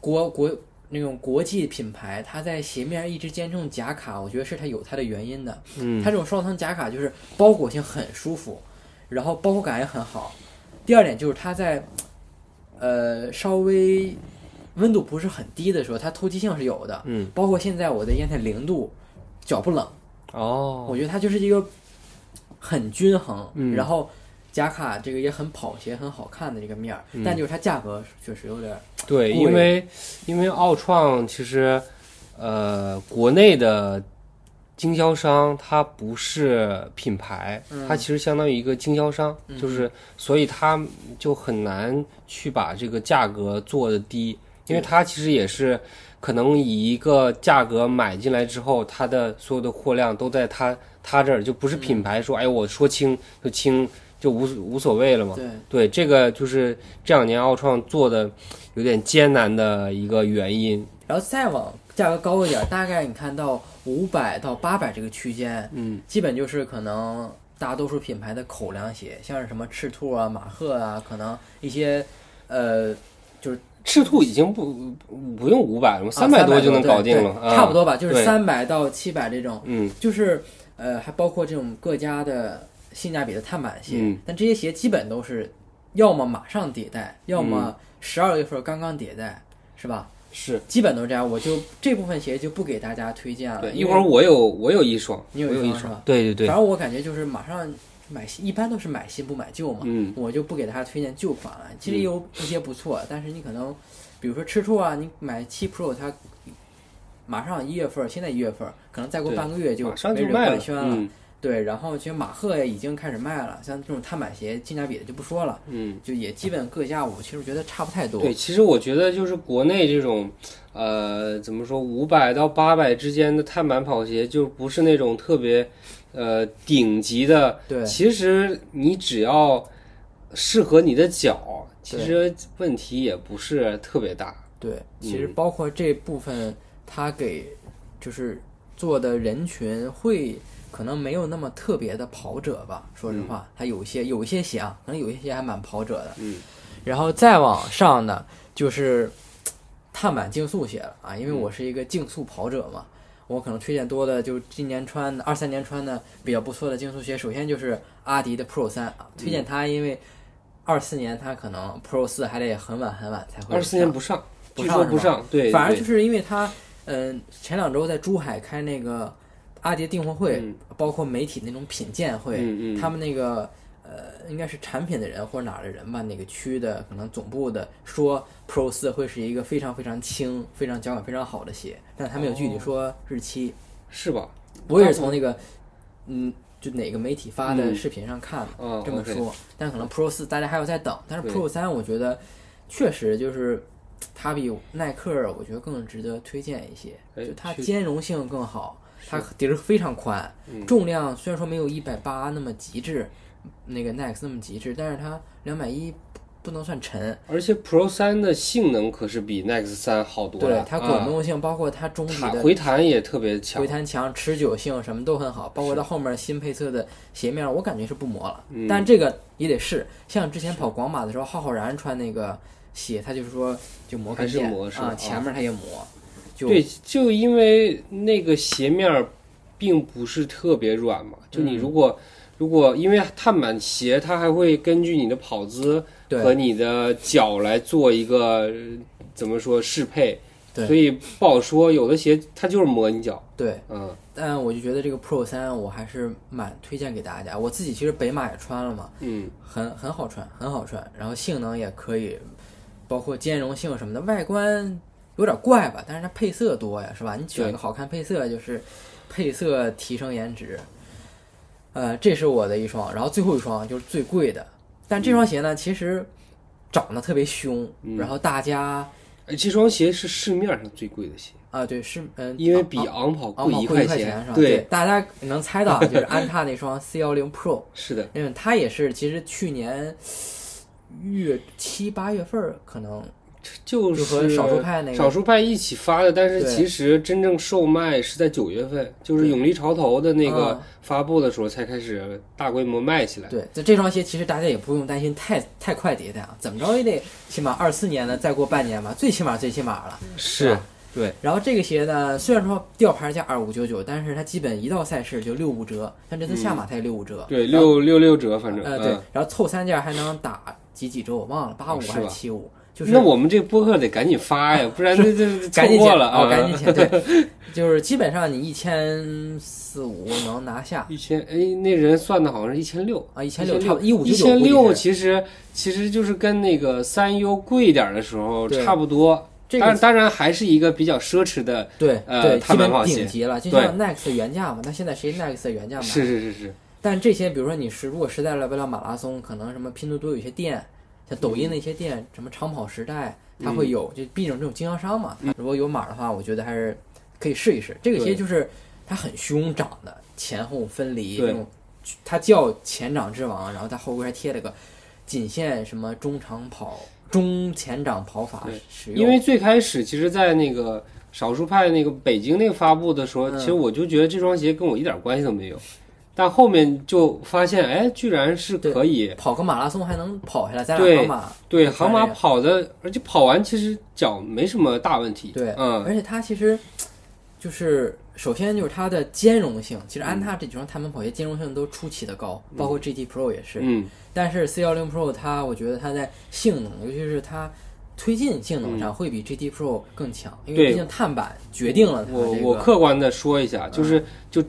国国那种国际品牌，它在鞋面一直坚持用夹卡，我觉得是它有它的原因的。嗯它这种双层夹卡就是包裹性很舒服，然后包裹感也很好。第二点就是它在呃稍微温度不是很低的时候，它透气性是有的。嗯包括现在我的烟台零度，脚不冷，哦，我觉得它就是一个很均衡，嗯然后夹卡这个也很跑鞋很好看的这个面儿，嗯但就是它价格确实有点儿对，因为因为奥创其实呃国内的经销商它不是品牌，它其实相当于一个经销商，嗯就是所以它就很难去把这个价格做的低，因为它其实也是可能以一个价格买进来之后，它的所有的货量都在它它这儿，就不是品牌说，哎，我说轻就轻，就无无所谓了嘛。对，对，这个就是这两年奥创做的有点艰难的一个原因。然后再往价格高一点，大概你看到五百到八百这个区间，嗯，基本就是可能大多数品牌的口粮鞋，像是什么赤兔啊、马赫啊，可能一些呃就是赤兔已经不不用五百了，啊三百多就能搞定了，差不多吧，就是三百到七百这种，嗯就是呃还包括这种各家的性价比的碳板鞋，嗯但这些鞋基本都是要么马上迭代，要嗯么十二月份刚刚迭代，是吧？是基本都是这样，我就这部分鞋就不给大家推荐了。对。一会儿我有我有一双，你有一一双？对对对反，正我感觉就是马上买新，一般都是买新不买旧嘛。嗯我就不给大家推荐旧款了。其实有一些不错，但是你可能，比如说吃醋啊，你买七 Pro 它马上一月份，现在一月份，可能再过半个月就马上没人就卖了，官宣了。嗯对，然后其实马赫也已经开始卖了，像这种碳板鞋性价比的就不说了，嗯。就也基本各价我其实觉得差不太多。对，其实我觉得就是国内这种，呃，怎么说，五百到八百之间的碳板跑鞋，就不是那种特别，呃，顶级的。对其实你只要适合你的脚，其实问题也不是特别大。对，其嗯实包括这部分，它给就是做的人群会可能没有那么特别的跑者吧。说实话，它有些有一些鞋啊，可能有一些鞋还蛮跑者的。嗯，然后再往上呢，就是 碳板竞速鞋了啊，因为我是一个竞速跑者嘛。我可能推荐多的，就今年穿的二三年穿的比较不错的竞速鞋，首先就是阿迪的 Pro 三啊，推荐它，因为二四年它可能 Pro 四还得很晚很晚才会二四年不上，不据上是吧说不上。对，反而就是因为它，嗯、前两周在珠海开那个阿迪订货会，嗯。包括媒体那种品鉴会，嗯嗯。他们那个呃，应该是产品的人或者哪儿的人吧，哪个区的可能总部的说 Pro 四会是一个非常非常轻、非常脚感非常好的鞋，但他没有具哦。体说日期。是吧？我也是从那个嗯，就哪个媒体发的嗯。视频上看这么说，但可能 Pro 四大家还要再等，但是 Pro 三我觉得确实就是它比耐克我觉得更值得推荐一些，哎就它兼容性更好，它底儿非常宽，嗯。重量虽然说没有一百八那么极致，那个 Next 那么极致，但是它两百一不能算沉，而且 Pro 三的性能可是比 Nex 三好多了，对它滚啊动性，包括它中底的回弹也特别强。回。弹强、持久性什么都很好，包括它后面新配色的鞋面，我感觉是不磨了。嗯。但这个也得试，像之前跑广马的时候，浩浩然穿那个鞋，他就是说就磨跟还是磨是吧啊，前面他也磨，就对，就因为那个鞋面儿并不是特别软嘛，就你嗯如果、如果因为碳板鞋，它还会根据你的跑姿和你的脚来做一个呃怎么说适配，对所以不好说。有的鞋它就是磨你脚，对。嗯但我就觉得这个 Pro 三我还是蛮推荐给大家。我自己其实北马也穿了嘛，嗯，很很好穿，很好穿，然后性能也可以，包括兼容性什么的，外观有点怪吧，但是它配色多呀，是吧？你选一个好看配色，就是配色提升颜值。呃，这是我的一双，然后最后一双就是最贵的，但这双鞋呢，其实长得特别凶，嗯然后大家哎这双鞋是市面上最贵的鞋，啊、对是嗯，因为比昂昂跑贵一块钱。是吧？对，大家能猜到，就是安踏那双 C 幺零 Pro，是的，嗯它也是其实去年月七八月份儿可能就是和少数派那个少数派一起发的，但是其实真正售卖是在九月份，就是永利潮头的那个嗯。发布的时候才开始大规模卖起来。对，这这双鞋其实大家也不用担心太太快迭代啊，怎么着也得起码二四年的再过半年吧，最起码最起码了。是。吧？对，然后这个鞋呢，虽然说吊牌价二五九九，但是它基本一到赛事就六五折，像这次下马它也六五折。对，六六六折，反正呃对嗯，然后凑三件还能打几几折，我忘了八五还是七五，就是那我们这播客得赶紧发呀，不然这这 赶紧过了啊！哦，赶紧减，对，就是基本上你一千四五能拿下一千哎，那人算的好像是一千六，啊，一一千六差六不多一五一千六，其其实其实就是跟那个三优贵一点的时候差不多。这个当然当然还是一个比较奢侈的，对呃对，基本顶级了，就像 Next 原价嘛，那现在谁 Next 原价买？是是是是，但这些，比如说你是如果实在来不了马拉松，可能什么拼多多有些店，像抖音的一些店，什么长跑时代，它会有，就毕竟这种经销商嘛。如果有码的话，我觉得还是可以试一试。这个鞋对就是它很凶长的，前后分离，对那种它叫前掌之王，然后它后边还贴了个仅限什么中长跑、中前掌跑法使用。因为最开始其实，在那个少数派那个北京那个发布的时候，嗯其实我就觉得这双鞋跟我一点关系都没有，但后面就发现，哎，居然是可以跑个马拉松还能跑下来，咱俩对跑马。对就航马跑的，而且跑完其实脚没什么大问题。对嗯，而且它其实就是首先就是它的兼容性，其实安踏这几双碳板跑鞋兼容性都出奇的高，包括 GT Pro 也是。嗯，但是 C 幺零 Pro 它，我觉得它在性能，尤其是它推进性能上会比 GT Pro 更强，因为对毕竟碳板决定了它我这个。我客观的说一下，就是就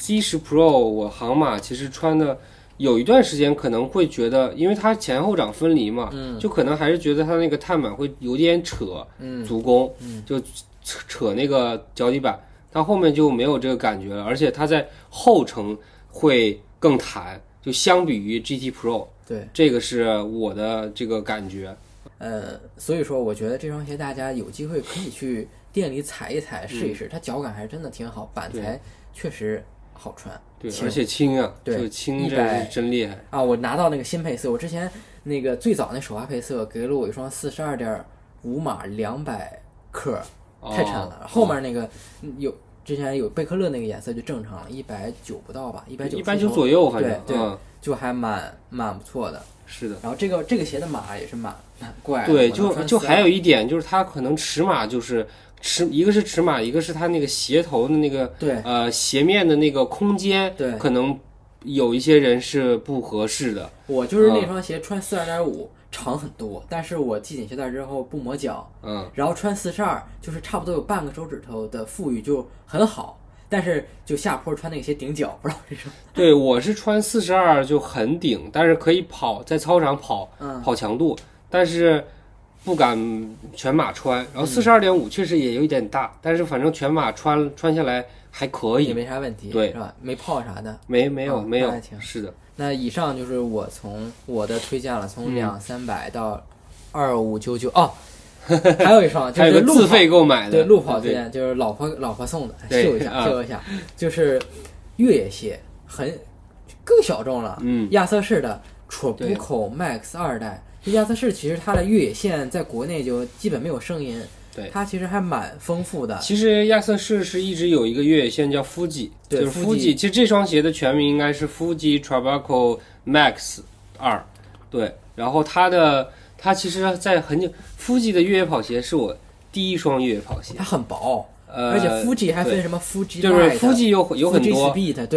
C 十 Pro 我航马其实穿的有一段时间可能会觉得，因为它前后掌分离嘛，嗯就可能还是觉得它那个碳板会有点扯嗯足弓，嗯就扯扯那个脚底板，但后面就没有这个感觉了，而且它在后程会更弹，就相比于 GT Pro，对，这个是我的这个感觉。呃，所以说我觉得这双鞋大家有机会可以去店里踩一踩试一试，它脚感还是真的挺好，板材确实好穿。对，而且轻啊，对就轻，这100是真厉害。啊，我拿到那个新配色，我之前那个最早那首发配色给了我一双四十二点五码两百克，太沉了。哦后面那个嗯有之前有贝克勒那个颜色就正常了，一百九不到吧，一百九一百九左右，反正对对嗯，就还蛮蛮不错的。是的。然后这个这个鞋的码也是蛮蛮怪的，对，就就还有一点就是它可能尺码就是尺，一个是尺码，一个是它那个鞋头的那个对。呃鞋面的那个空间，对。可能有一些人是不合适的。我就是那嗯。双鞋穿四二点五长很多，但是我系紧鞋带之后不磨脚，嗯，然后穿四十二就是差不多有半个手指头的富裕就很好，但是就下坡穿那个鞋顶脚，不知道为什么。对我是穿四十二就很顶，但是可以跑在操场跑嗯，跑强度，但是不敢全码穿。然后四十二点五确实也有一点大，但是反正全码穿穿下来还可以。也，没啥问题，对。是吧？没泡啥的。没没有嗯没有是的，那以上就是我从我的推荐了，从嗯。两三百到二五九九哦，还有一双就是自费购买的，对路跑推荐，就是老婆老婆送的，秀一下啊。秀一下，就是越野鞋，很更小众了。嗯，亚瑟士的对。Trabuco Max 二代，就亚瑟士其实它的越野线在国内就基本没有声音，对它其实还蛮丰富的。其实亚瑟士是一直有一个越野线叫 Fuji，对就是 Fuji。其实这双鞋的全名应该是 Fuji Trabuco Max 二，对。然后它的它其实在很久，Fuji 的越野跑鞋是我第一双越野跑鞋，它很薄，呃，而且 Fuji 还分什么 Fuji 就是 Fuji 有有很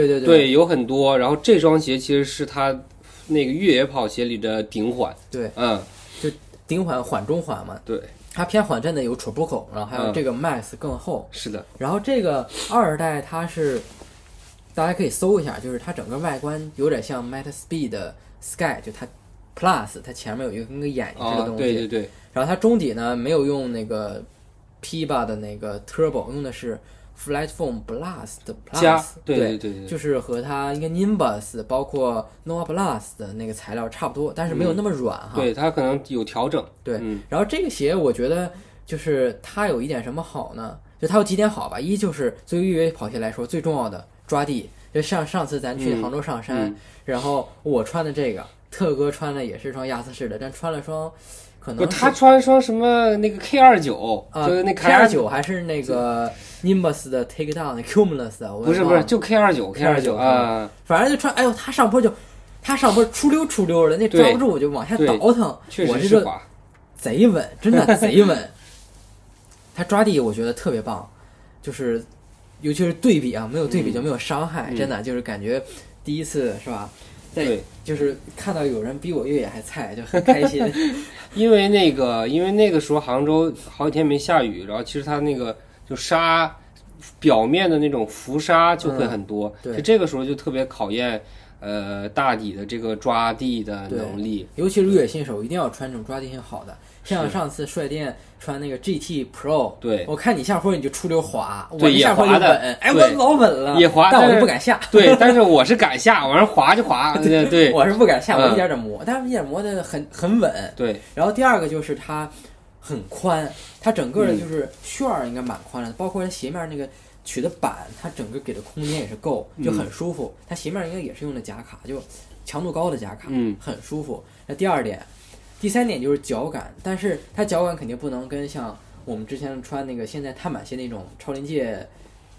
对对对，有很多。然后这双鞋其实是它那个越野跑鞋里的顶缓，对，嗯，就顶缓缓中缓嘛，对，它偏缓震的有 Trabuco，然后还有嗯。这个 Max 更厚，是的，然后这个二代它是，大家可以搜一下，就是它整个外观有点像 Meta Speed 的 Sky，就它 Plus 它前面有一个跟个眼睛似的啊，东西，对对对，然后它中底呢没有用那个 Piba 的那个 Turbo，用的是 Flightform Blast 的 Plus，对对对对对，就是和它应该 Nimbus 包括 Nova Plus 的那个材料差不多，但是没有那么软哈。对它可能有调整，对嗯，然后这个鞋我觉得就是它有一点什么好呢？就它有几点好吧，一就是作为越野跑鞋来说最重要的抓地，就像上次咱去嗯杭州上山，嗯。然后我穿的这个，特哥穿的也是双亚瑟士的，但穿了双可不，能他穿双什么那个 K 二九，啊就是那 K 二二九还是那个 Nimbus 的 Take Down 的 Cumulus 的，不是不是，就 K 二九 K 二九 K29 啊，反正就穿，哎呦，他上坡就。他上坡出溜出溜的，那抓不住我就往下倒腾。确我这个实是滑，贼稳，真的贼稳。他抓地我觉得特别棒，就是尤其是对比啊，没有对比就没有伤害，嗯真的就是感觉第一次是吧？在对，就是看到有人比我越野还菜，就很开心。因为那个因为那个时候杭州好几天没下雨，然后其实它那个就沙表面的那种浮沙就会很多，嗯对。就这个时候就特别考验呃大底的这个抓地的能力，尤其是越野新手，一定要穿这种抓地性好的。像上次帅店穿那个 GT Pro，对。我看你下坡你就出溜滑，我一下坡就也滑的稳，哎，我老稳了，也滑但我就不敢下。对，但是我是敢下，往上滑就滑，对对。我是不敢下，我嗯一点点磨，但是一点磨的很很稳。对，然后第二个就是它很宽，它整个的嗯。就是旋儿应该蛮宽的，包括它鞋面那个取的板，它整个给的空间也是够，就嗯很舒服。它鞋面应该也是用的夹卡，就强度高的夹卡，嗯。很舒服。那第二点，第三点就是脚感，但是它脚感肯定不能跟像我们之前穿那个现在碳板鞋那种超临界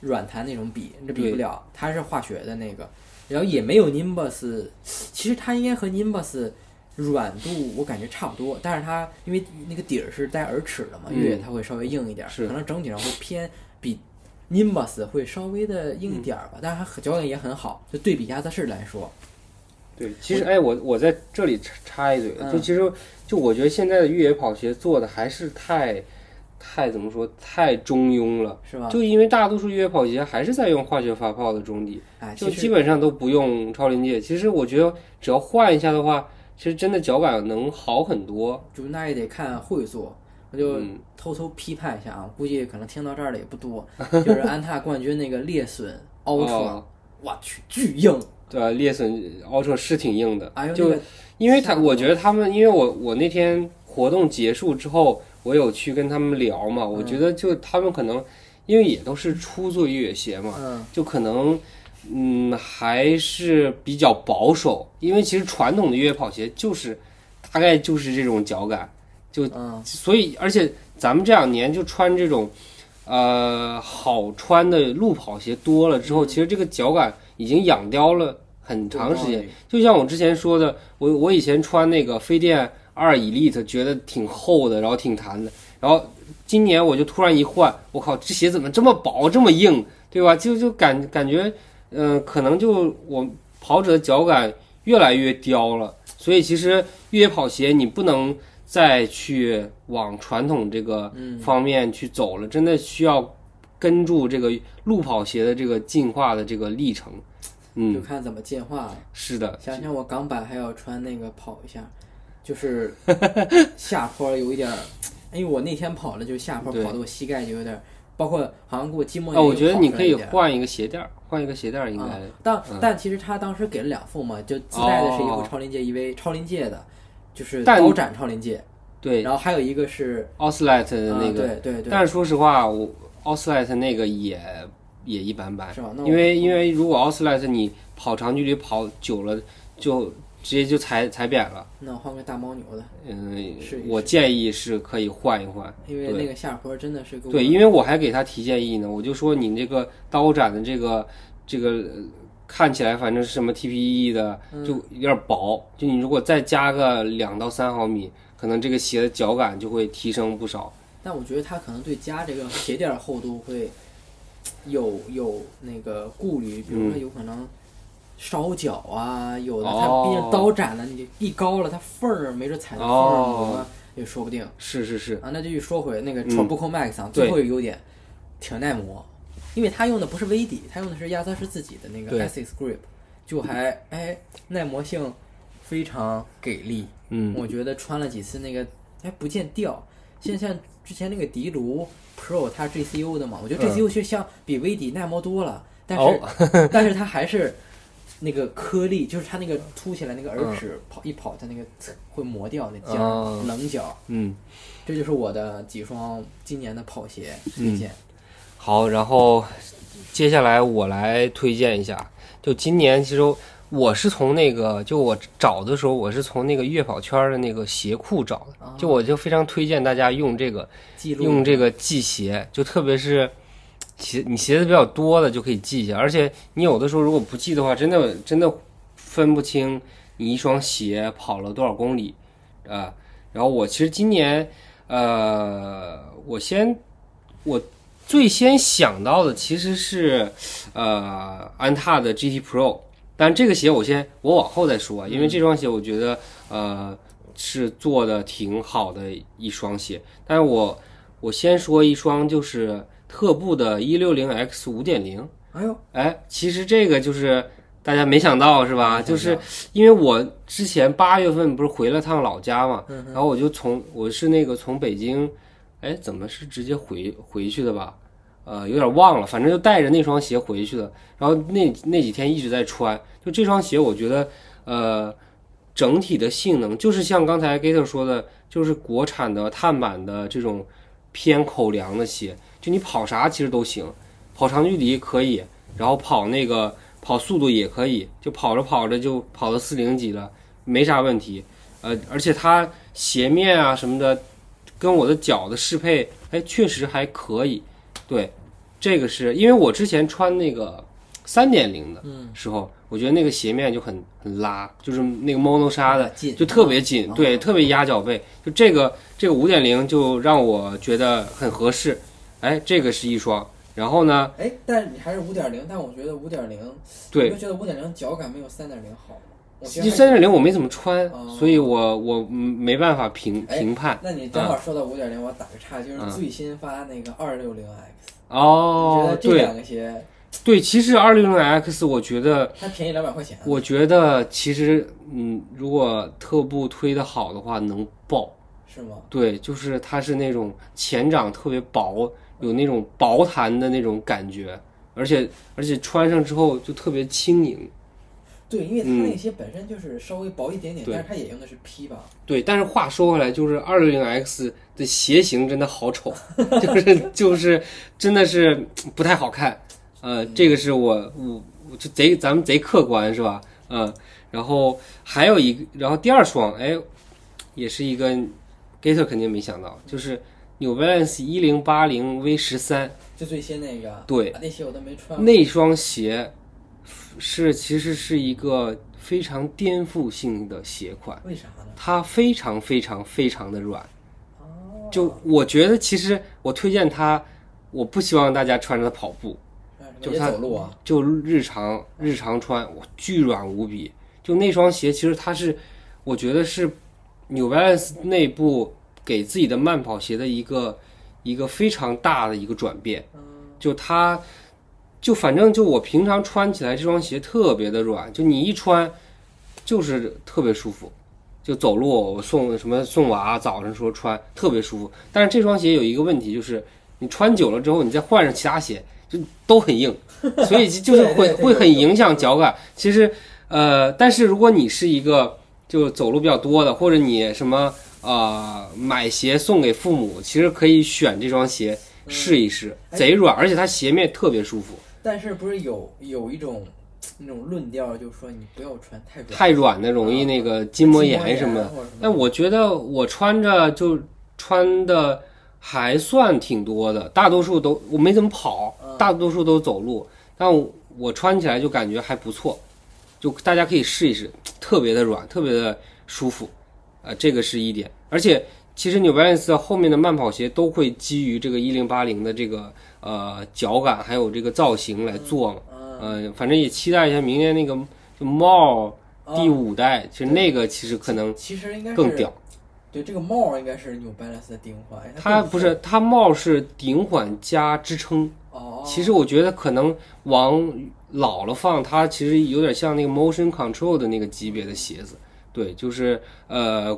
软弹那种比，这比不了。它是化学的那个，然后也没有 Nimbus，其实它应该和 Nimbus 软度我感觉差不多，但是它因为那个底儿是带耳齿的嘛，嗯越野它会稍微硬一点儿，可能整体上会偏比 Nimbus 会稍微的硬一点儿吧，但是它脚感也很好，就对比亚瑟士来说，对，其实哎，我我在这里插插一嘴，嗯就其实就我觉得现在的越野跑鞋做的还是太太怎么说太中庸了，是吧？就因为大多数越野跑鞋还是在用化学发泡的中底，哎，就基本上都不用超临界。其实我觉得只要换一下的话，其实真的脚感能好很多。就那也得看会做，我就嗯偷偷批判一下啊，估计可能听到这儿的也不多，就是安踏冠军那个裂损 Ultra，、哦我去巨硬，对吧？裂损 Ultra 是挺硬的，哎，就因为他，我我觉得他们，因为我我那天活动结束之后，我有去跟他们聊嘛，我觉得就他们可能，因为也都是初做越野鞋嘛，嗯。就可能，嗯，还是比较保守，因为其实传统的越野跑鞋就是大概就是这种脚感，嗯。所以而且咱们这两年就穿这种，呃，好穿的路跑鞋多了之后，其实这个脚感已经养刁了很长时间。就像我之前说的，我我以前穿那个飞电二 Elite 觉得挺厚的，然后挺弹的，然后今年我就突然一换，我靠，这鞋怎么这么薄这么硬，对吧？就就感感觉，嗯、可能就我跑者的脚感越来越刁了，所以其实越野跑鞋你不能再去往传统这个嗯，方面去走了，真的需要跟住这个路跑鞋的这个进化的这个历程。就嗯，看怎么进化。了。是的，想想我港版还要穿那个跑一下，就是 下坡有一点儿，因为我那天跑了，就下坡跑的我膝盖就有点儿，包括好像给我筋膜啊，我觉得你可以换一个鞋垫儿，换一个鞋垫儿应该。啊，但嗯。但其实他当时给了两副嘛，就自带的是一副哦超临界 EV 超临界的，就是但刀斩超临界，对。然后还有一个是奥斯莱特的啊那个，对对对，但是说实话，我奥斯莱特那个也也一般般，是吧？那因为因为如果奥斯莱特你跑长距离跑久了，就直接就踩踩扁了。那我换个大牦牛的，嗯是，我建议是可以换一换。因为那个下坡真的是对，因为我还给他提建议呢，我就说你这个刀斩的这个这个呃看起来反正是什么 TPE 的，嗯就有点薄，就你如果再加个两到三毫米，可能这个鞋的脚感就会提升不少。但我觉得他可能对加这个鞋垫儿厚度会有有那个顾虑，比如说有可能烧脚啊，有的它毕竟哦刀斩了，你一高了，它缝儿没准踩到缝儿哦。有个也说不定。是是是，啊。那就又说回那个嗯。Trabuco Max 啊，对。最后一个优点挺耐磨，因为它用的不是微底，它用的是亚瑟士自己的那个对。Essex Grip，就还哎耐磨性非常给力。嗯，我觉得穿了几次那个，哎，不见掉。现在像之前那个迪卢 Pro，它是 GCU 的嘛，我觉得嗯 GCU 其实像比 V 底耐磨多了，但是、哦 但是它还是那个颗粒，就是它那个凸起来那个耳齿，跑一跑它那个会磨掉那尖儿、哦棱角。嗯。这就是我的几双今年的跑鞋推荐。好，然后接下来我来推荐一下。就今年，其实我是从那个，就我找的时候，我是从那个月跑圈的那个鞋库找的。啊就我就非常推荐大家用这个，用这个系鞋，就特别是鞋你鞋子比较多的就可以系一下。而且你有的时候如果不系的话，真的真的分不清你一双鞋跑了多少公里啊、然后我其实今年，呃，我先我最先想到的其实是呃安踏的 GT Pro，但这个鞋我先我往后再说，因为这双鞋我觉得呃是做的挺好的一双鞋。但是我我先说一双就是特步的一六零 X 五点零哎呦，哎，其实这个就是大家没想到是吧？就是因为我之前八月份不是回了趟老家嘛，嗯然后我就从我是那个从北京，哎，怎么是直接回回去的吧？呃，有点忘了，反正就带着那双鞋回去的。然后那那几天一直在穿，就这双鞋，我觉得呃整体的性能就是像刚才 Gator 说的，就是国产的碳板的这种偏口粮的鞋，就你跑啥其实都行。跑长距离可以，然后跑那个跑速度也可以，就跑着跑着就跑到四零几了，没啥问题。呃，而且它鞋面啊什么的，跟我的脚的适配，哎，确实还可以。对，这个是因为我之前穿那个三点零的时候，我觉得那个鞋面就很很拉，就是那个 mono 纱的紧就特别紧，哦对，特别压脚背。就这个这个五点零就让我觉得很合适。哎，这个是一双。然后呢，哎，但是你还是五点零，但我觉得五点零，对你会觉得五点零脚感没有三点零好吗？我觉得还三点零我没怎么穿，哦所以我我嗯没办法评哎评判。那你正好说到五点零，我打个岔，就是嗯最新发那个二六零 X，哦对两个鞋对，其实二六零 X 我觉得它便宜两百块钱，我觉得其实嗯，如果特步推的好的话，能爆。是吗？对，就是它是那种前掌特别薄，有那种薄弹的那种感觉，而且而且穿上之后就特别轻盈。对，因为它嗯那些本身就是稍微薄一点点，对但是它也用的是 P 吧？对，但是话说回来，就是二六零 X 的鞋型真的好丑，就是 就是真的是不太好看。呃，这个是我我我就贼咱们贼客观是吧？嗯，然后还有一个，然后第二双，哎，也是一个 Gator 肯定没想到，就是 New Balance 一零八零 V 十三就最新那个，对啊那鞋我都没穿。那双鞋是其实是一个非常颠覆性的鞋款。为啥呢？它非常非常非常的软，哦，就我觉得其实我推荐它，我不希望大家穿着它跑步，就就是它走路啊，就日常日常穿，我巨软无比。就那双鞋，其实它是，我觉得是 New Balance 内部给自己的慢跑鞋的一个一个非常大的一个转变。就它，就反正就我平常穿起来这双鞋特别的软，就你一穿就是特别舒服。就走路，我送什么送娃，早上时候穿特别舒服。但是这双鞋有一个问题，就是你穿久了之后，你再换上其他鞋，就都很硬，所以就是会会很影响脚感。其实，呃，但是如果你是一个就走路比较多的，或者你什么呃买鞋送给父母，其实可以选这双鞋试一试，哎贼软，而且它鞋面特别舒服。但是不是有有一种那种论调，就是说你不要穿太软，太软的容易那个筋膜炎什么的。但我觉得我穿着就穿的还算挺多的，大多数都我没怎么跑，大多数都走路，但我我穿起来就感觉还不错，就大家可以试一试，特别的软，特别的舒服，呃，这个是一点，而且。其实 New Balance 后面的慢跑鞋都会基于这个一零八零的这个呃脚感还有这个造型来做嘛，嗯。呃，反正也期待一下明年那个就帽啊第五代，其实那个其实可能其实应该更屌。对，这个帽应该是 New Balance 的顶款，哎更它不是它帽是顶缓加支撑，哦，其实我觉得可能往老了放，它其实有点像那个 motion control 的那个级别的鞋子，对，就是呃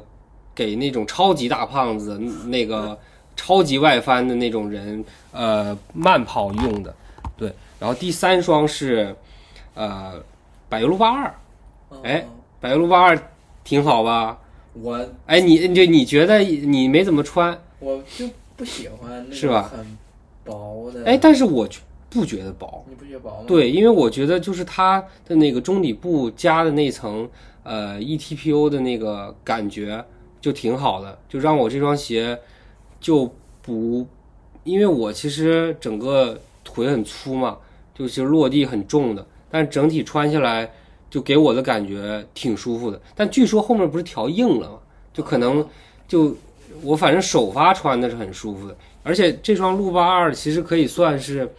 给那种超级大胖子那个超级外翻的那种人呃慢跑用的，对。然后第三双是呃柏油路八二，嗯哎柏油路八二挺好吧？我哎，你就你觉得你没怎么穿？我就不喜欢那是吧很薄的，哎，但是我就不觉得薄。你不觉得薄吗？对，因为我觉得就是它的那个中底部加的那层呃 ETPO 的那个感觉就挺好的，就让我这双鞋就不，因为我其实整个腿很粗嘛，就其实落地很重的，但整体穿下来就给我的感觉挺舒服的。但据说后面不是调硬了嘛？就可能就我反正首发穿的是很舒服的，而且这双路八二其实可以算是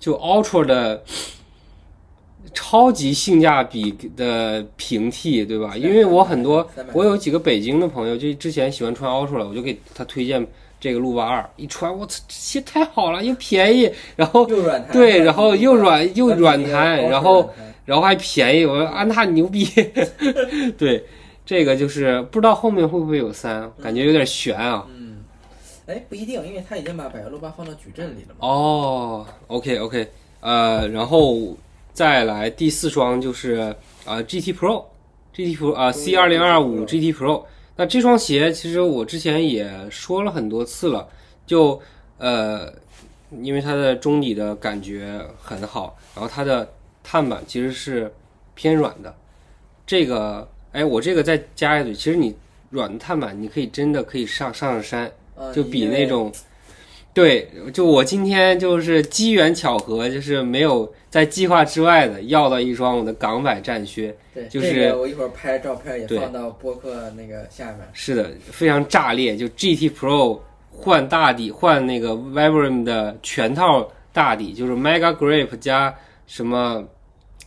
就 Ultra 的超级性价比的平替，对吧？因为我很多我有几个北京的朋友，就之前喜欢穿 Ultra 了，我就给他推荐这个路霸二，一穿我操，这鞋太好了，又便宜，然后又软弹，对，然后又软又软弹，然后然后还便宜，我说安踏牛逼，对，这个就是不知道后面会不会有三，感觉有点悬啊。嗯，哎，不一定，因为他已经把百元路霸放到矩阵里了嘛。哦，OK OK，呃，然后再来第四双就是呃 GT Pro，GT Pro 啊 C 二零二五 GT Pro。那这双鞋其实我之前也说了很多次了，就呃因为它的中底的感觉很好，然后它的碳板其实是偏软的。这个，哎，我这个再加一嘴，其实你软的碳板，你可以真的可以上上上山，呃就比那种，对，就我今天就是机缘巧合，就是没有在计划之外的要到一双我的港版战靴，对，就是这个我一会儿拍照片也放到播客那个下面。是的，非常炸裂，就 GT Pro 换大底，换那个 Vibram 的全套大底，就是 Mega Grip 加什么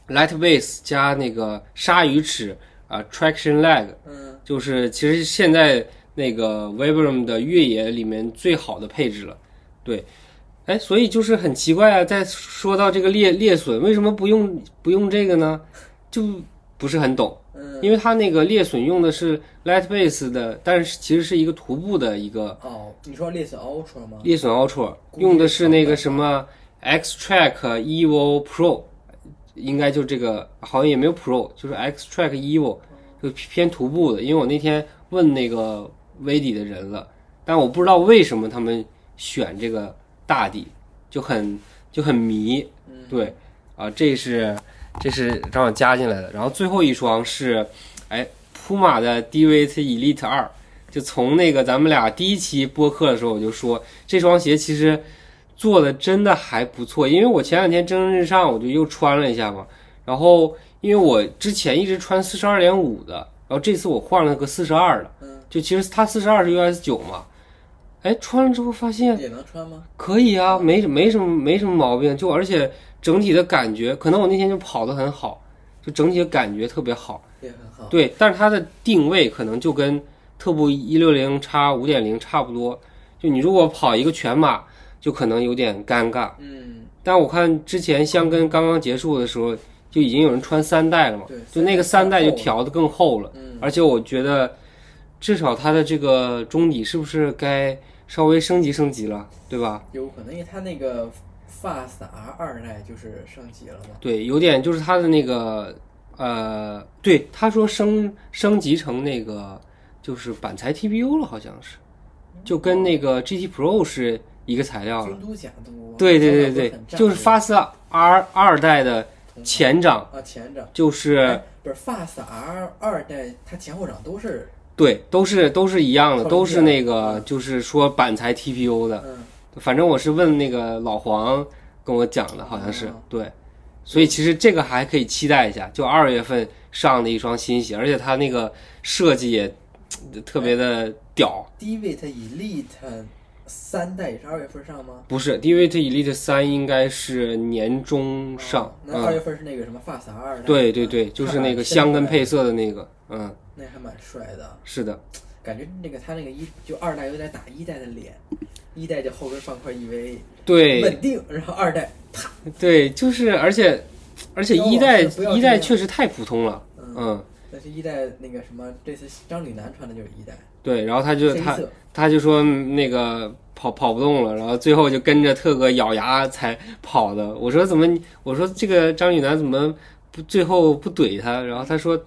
Light Base 加那个鲨鱼齿啊、Traction Leg，嗯，就是其实现在那个 Vibram 的越野里面最好的配置了，对。哎，所以就是很奇怪啊！在说到这个裂裂损，为什么不用不用这个呢？就不是很懂。嗯，因为它那个裂损用的是 Light Base 的，但是其实是一个徒步的一个哦，你说猎隼 Ultra 吗？裂损 Ultra，用的是那个什么 X Track Evo Pro，应该就这个，好像也没有 Pro，就是 X Track Evo，就偏徒步的。因为我那天问那个 V 底的人了，但我不知道为什么他们选这个大底，就很就很迷。对，啊，这是这是正好加进来的。然后最后一双是，哎，普马的 DVT Elite 二，就从那个咱们俩第一期播客的时候我就说，这双鞋其实做的真的还不错。因为我前两天蒸蒸日上，我就又穿了一下嘛。然后因为我之前一直穿四十二点五的，然后这次我换了个四十二的，嗯，就其实它四十二是 US 九嘛。哎，穿了之后发现也能穿吗？可以啊，没没什么没什么毛病，就而且整体的感觉，可能我那天就跑得很好，就整体的感觉特别好。也很好。对，但是它的定位可能就跟特步一六零叉五点零差不多，就你如果跑一个全马，就可能有点尴尬。嗯，但我看之前香根刚刚结束的时候，就已经有人穿三代了嘛，对，就那个三代就。调的更厚了，嗯，而且我觉得至少它的这个中底是不是该稍微升级升级了，对吧？有可能，因为它那个 Fast R 二代就是升级了嘛。对，有点就是它的那个呃，对，他说升升级成那个就是板材 TPU 了，好像是，就跟那个 GT Pro 是一个材料了。军都假都。对对对对就是 Fast R 二代的前掌，啊前掌就是哎不是 Fast R 二代，它前后掌都是对，都是都是一样的，都是那个就是说板材 TPU 的。嗯反正我是问那个老黄跟我讲的，好像是哦对，所以其实这个还可以期待一下，就二月份上的一双新鞋，而且它那个设计也特别的屌。Divot Elite 三代也是二月份上吗？不是 DVT Elite 三应该是年中上哦，那二嗯，月份是那个什么 Fast R 二代。对对对，就是那个香根配色的那个，嗯，那还蛮帅的，是的，感觉那个他那个一就二代有点打一代的脸，一代就后跟放块 EVA 对。稳定，然后二代啪。对，就是而且而且一代一代确实太普通了，嗯，嗯，但是一代那个什么这次张吕楠穿的就是一代，对，然后他就他，他就说那个跑跑不动了，然后最后就跟着特哥咬牙才跑的。我说怎么？我说这个张宇楠怎么不最后不怼他？然后他说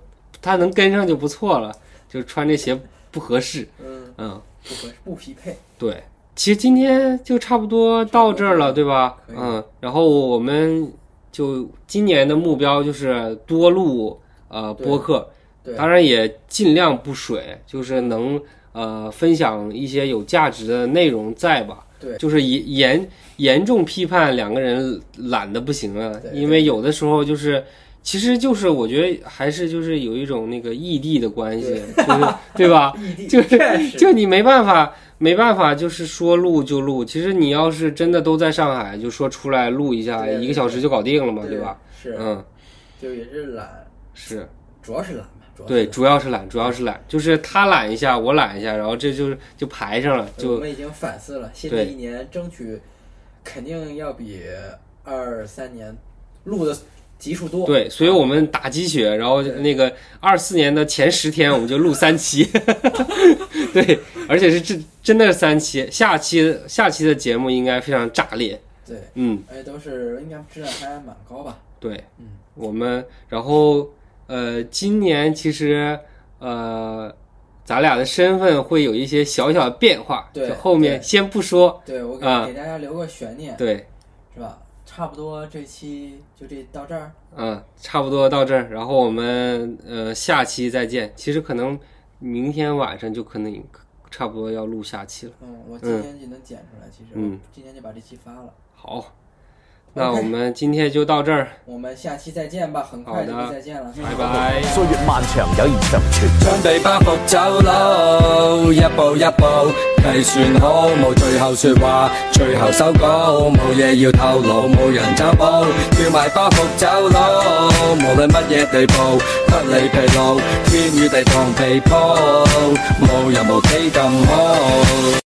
他能跟上就不错了，就穿这鞋不合适。嗯，嗯，不合适不匹配，对。其实今天就差不多到这儿了，对吧？嗯，然后我们就今年的目标就是多录呃播客，当然也尽量不水，就是能呃分享一些有价值的内容在吧？对就是严严严重批判两个人懒得不行了，因为有的时候就是。其实就是我觉得还是就是有一种那个异地的关系，就是 对吧？就是就你没办法，没办法，就是说录就录。其实你要是真的都在上海，就说出来录一下，一个小时就搞定了嘛，对对吧？？是，嗯，就也是懒，是。主要是懒吧，主要对，主要是懒，主要是懒，就是他懒一下，我懒一下，然后这就是就排上了，就我们已经反思了，新的一年争取肯定要比二三年录的集数多。对，所以我们打鸡血，然后那个二四年的前十天我们就录三期，对，而且是真真的是三期，下期下期的节目应该非常炸裂，对，嗯，哎，都是应该质量还蛮高吧？对，嗯，我们然后呃，今年其实呃咱俩的身份会有一些小小的变化，对就后面先不说，对我给、啊。给大家留个悬念，对，是吧？差不多这期就这到这儿。嗯，差不多到这儿，然后我们呃下期再见。其实可能明天晚上就可能差不多要录下期了。嗯，我今天就能剪出来。其实嗯今天就把这期发了。好，那我们今天就到这儿，我们下期再见吧，很快就會再见了。拜拜。歲月漫長，友誼長存。將地包袱走路，一步一步計算好，冇最後說話，最後收稿，冇嘢要透露，冇人走步，叫埋包袱走佬，無論乜嘢地步，不理疲勞，天與地同被鋪，冇人無幾咁好。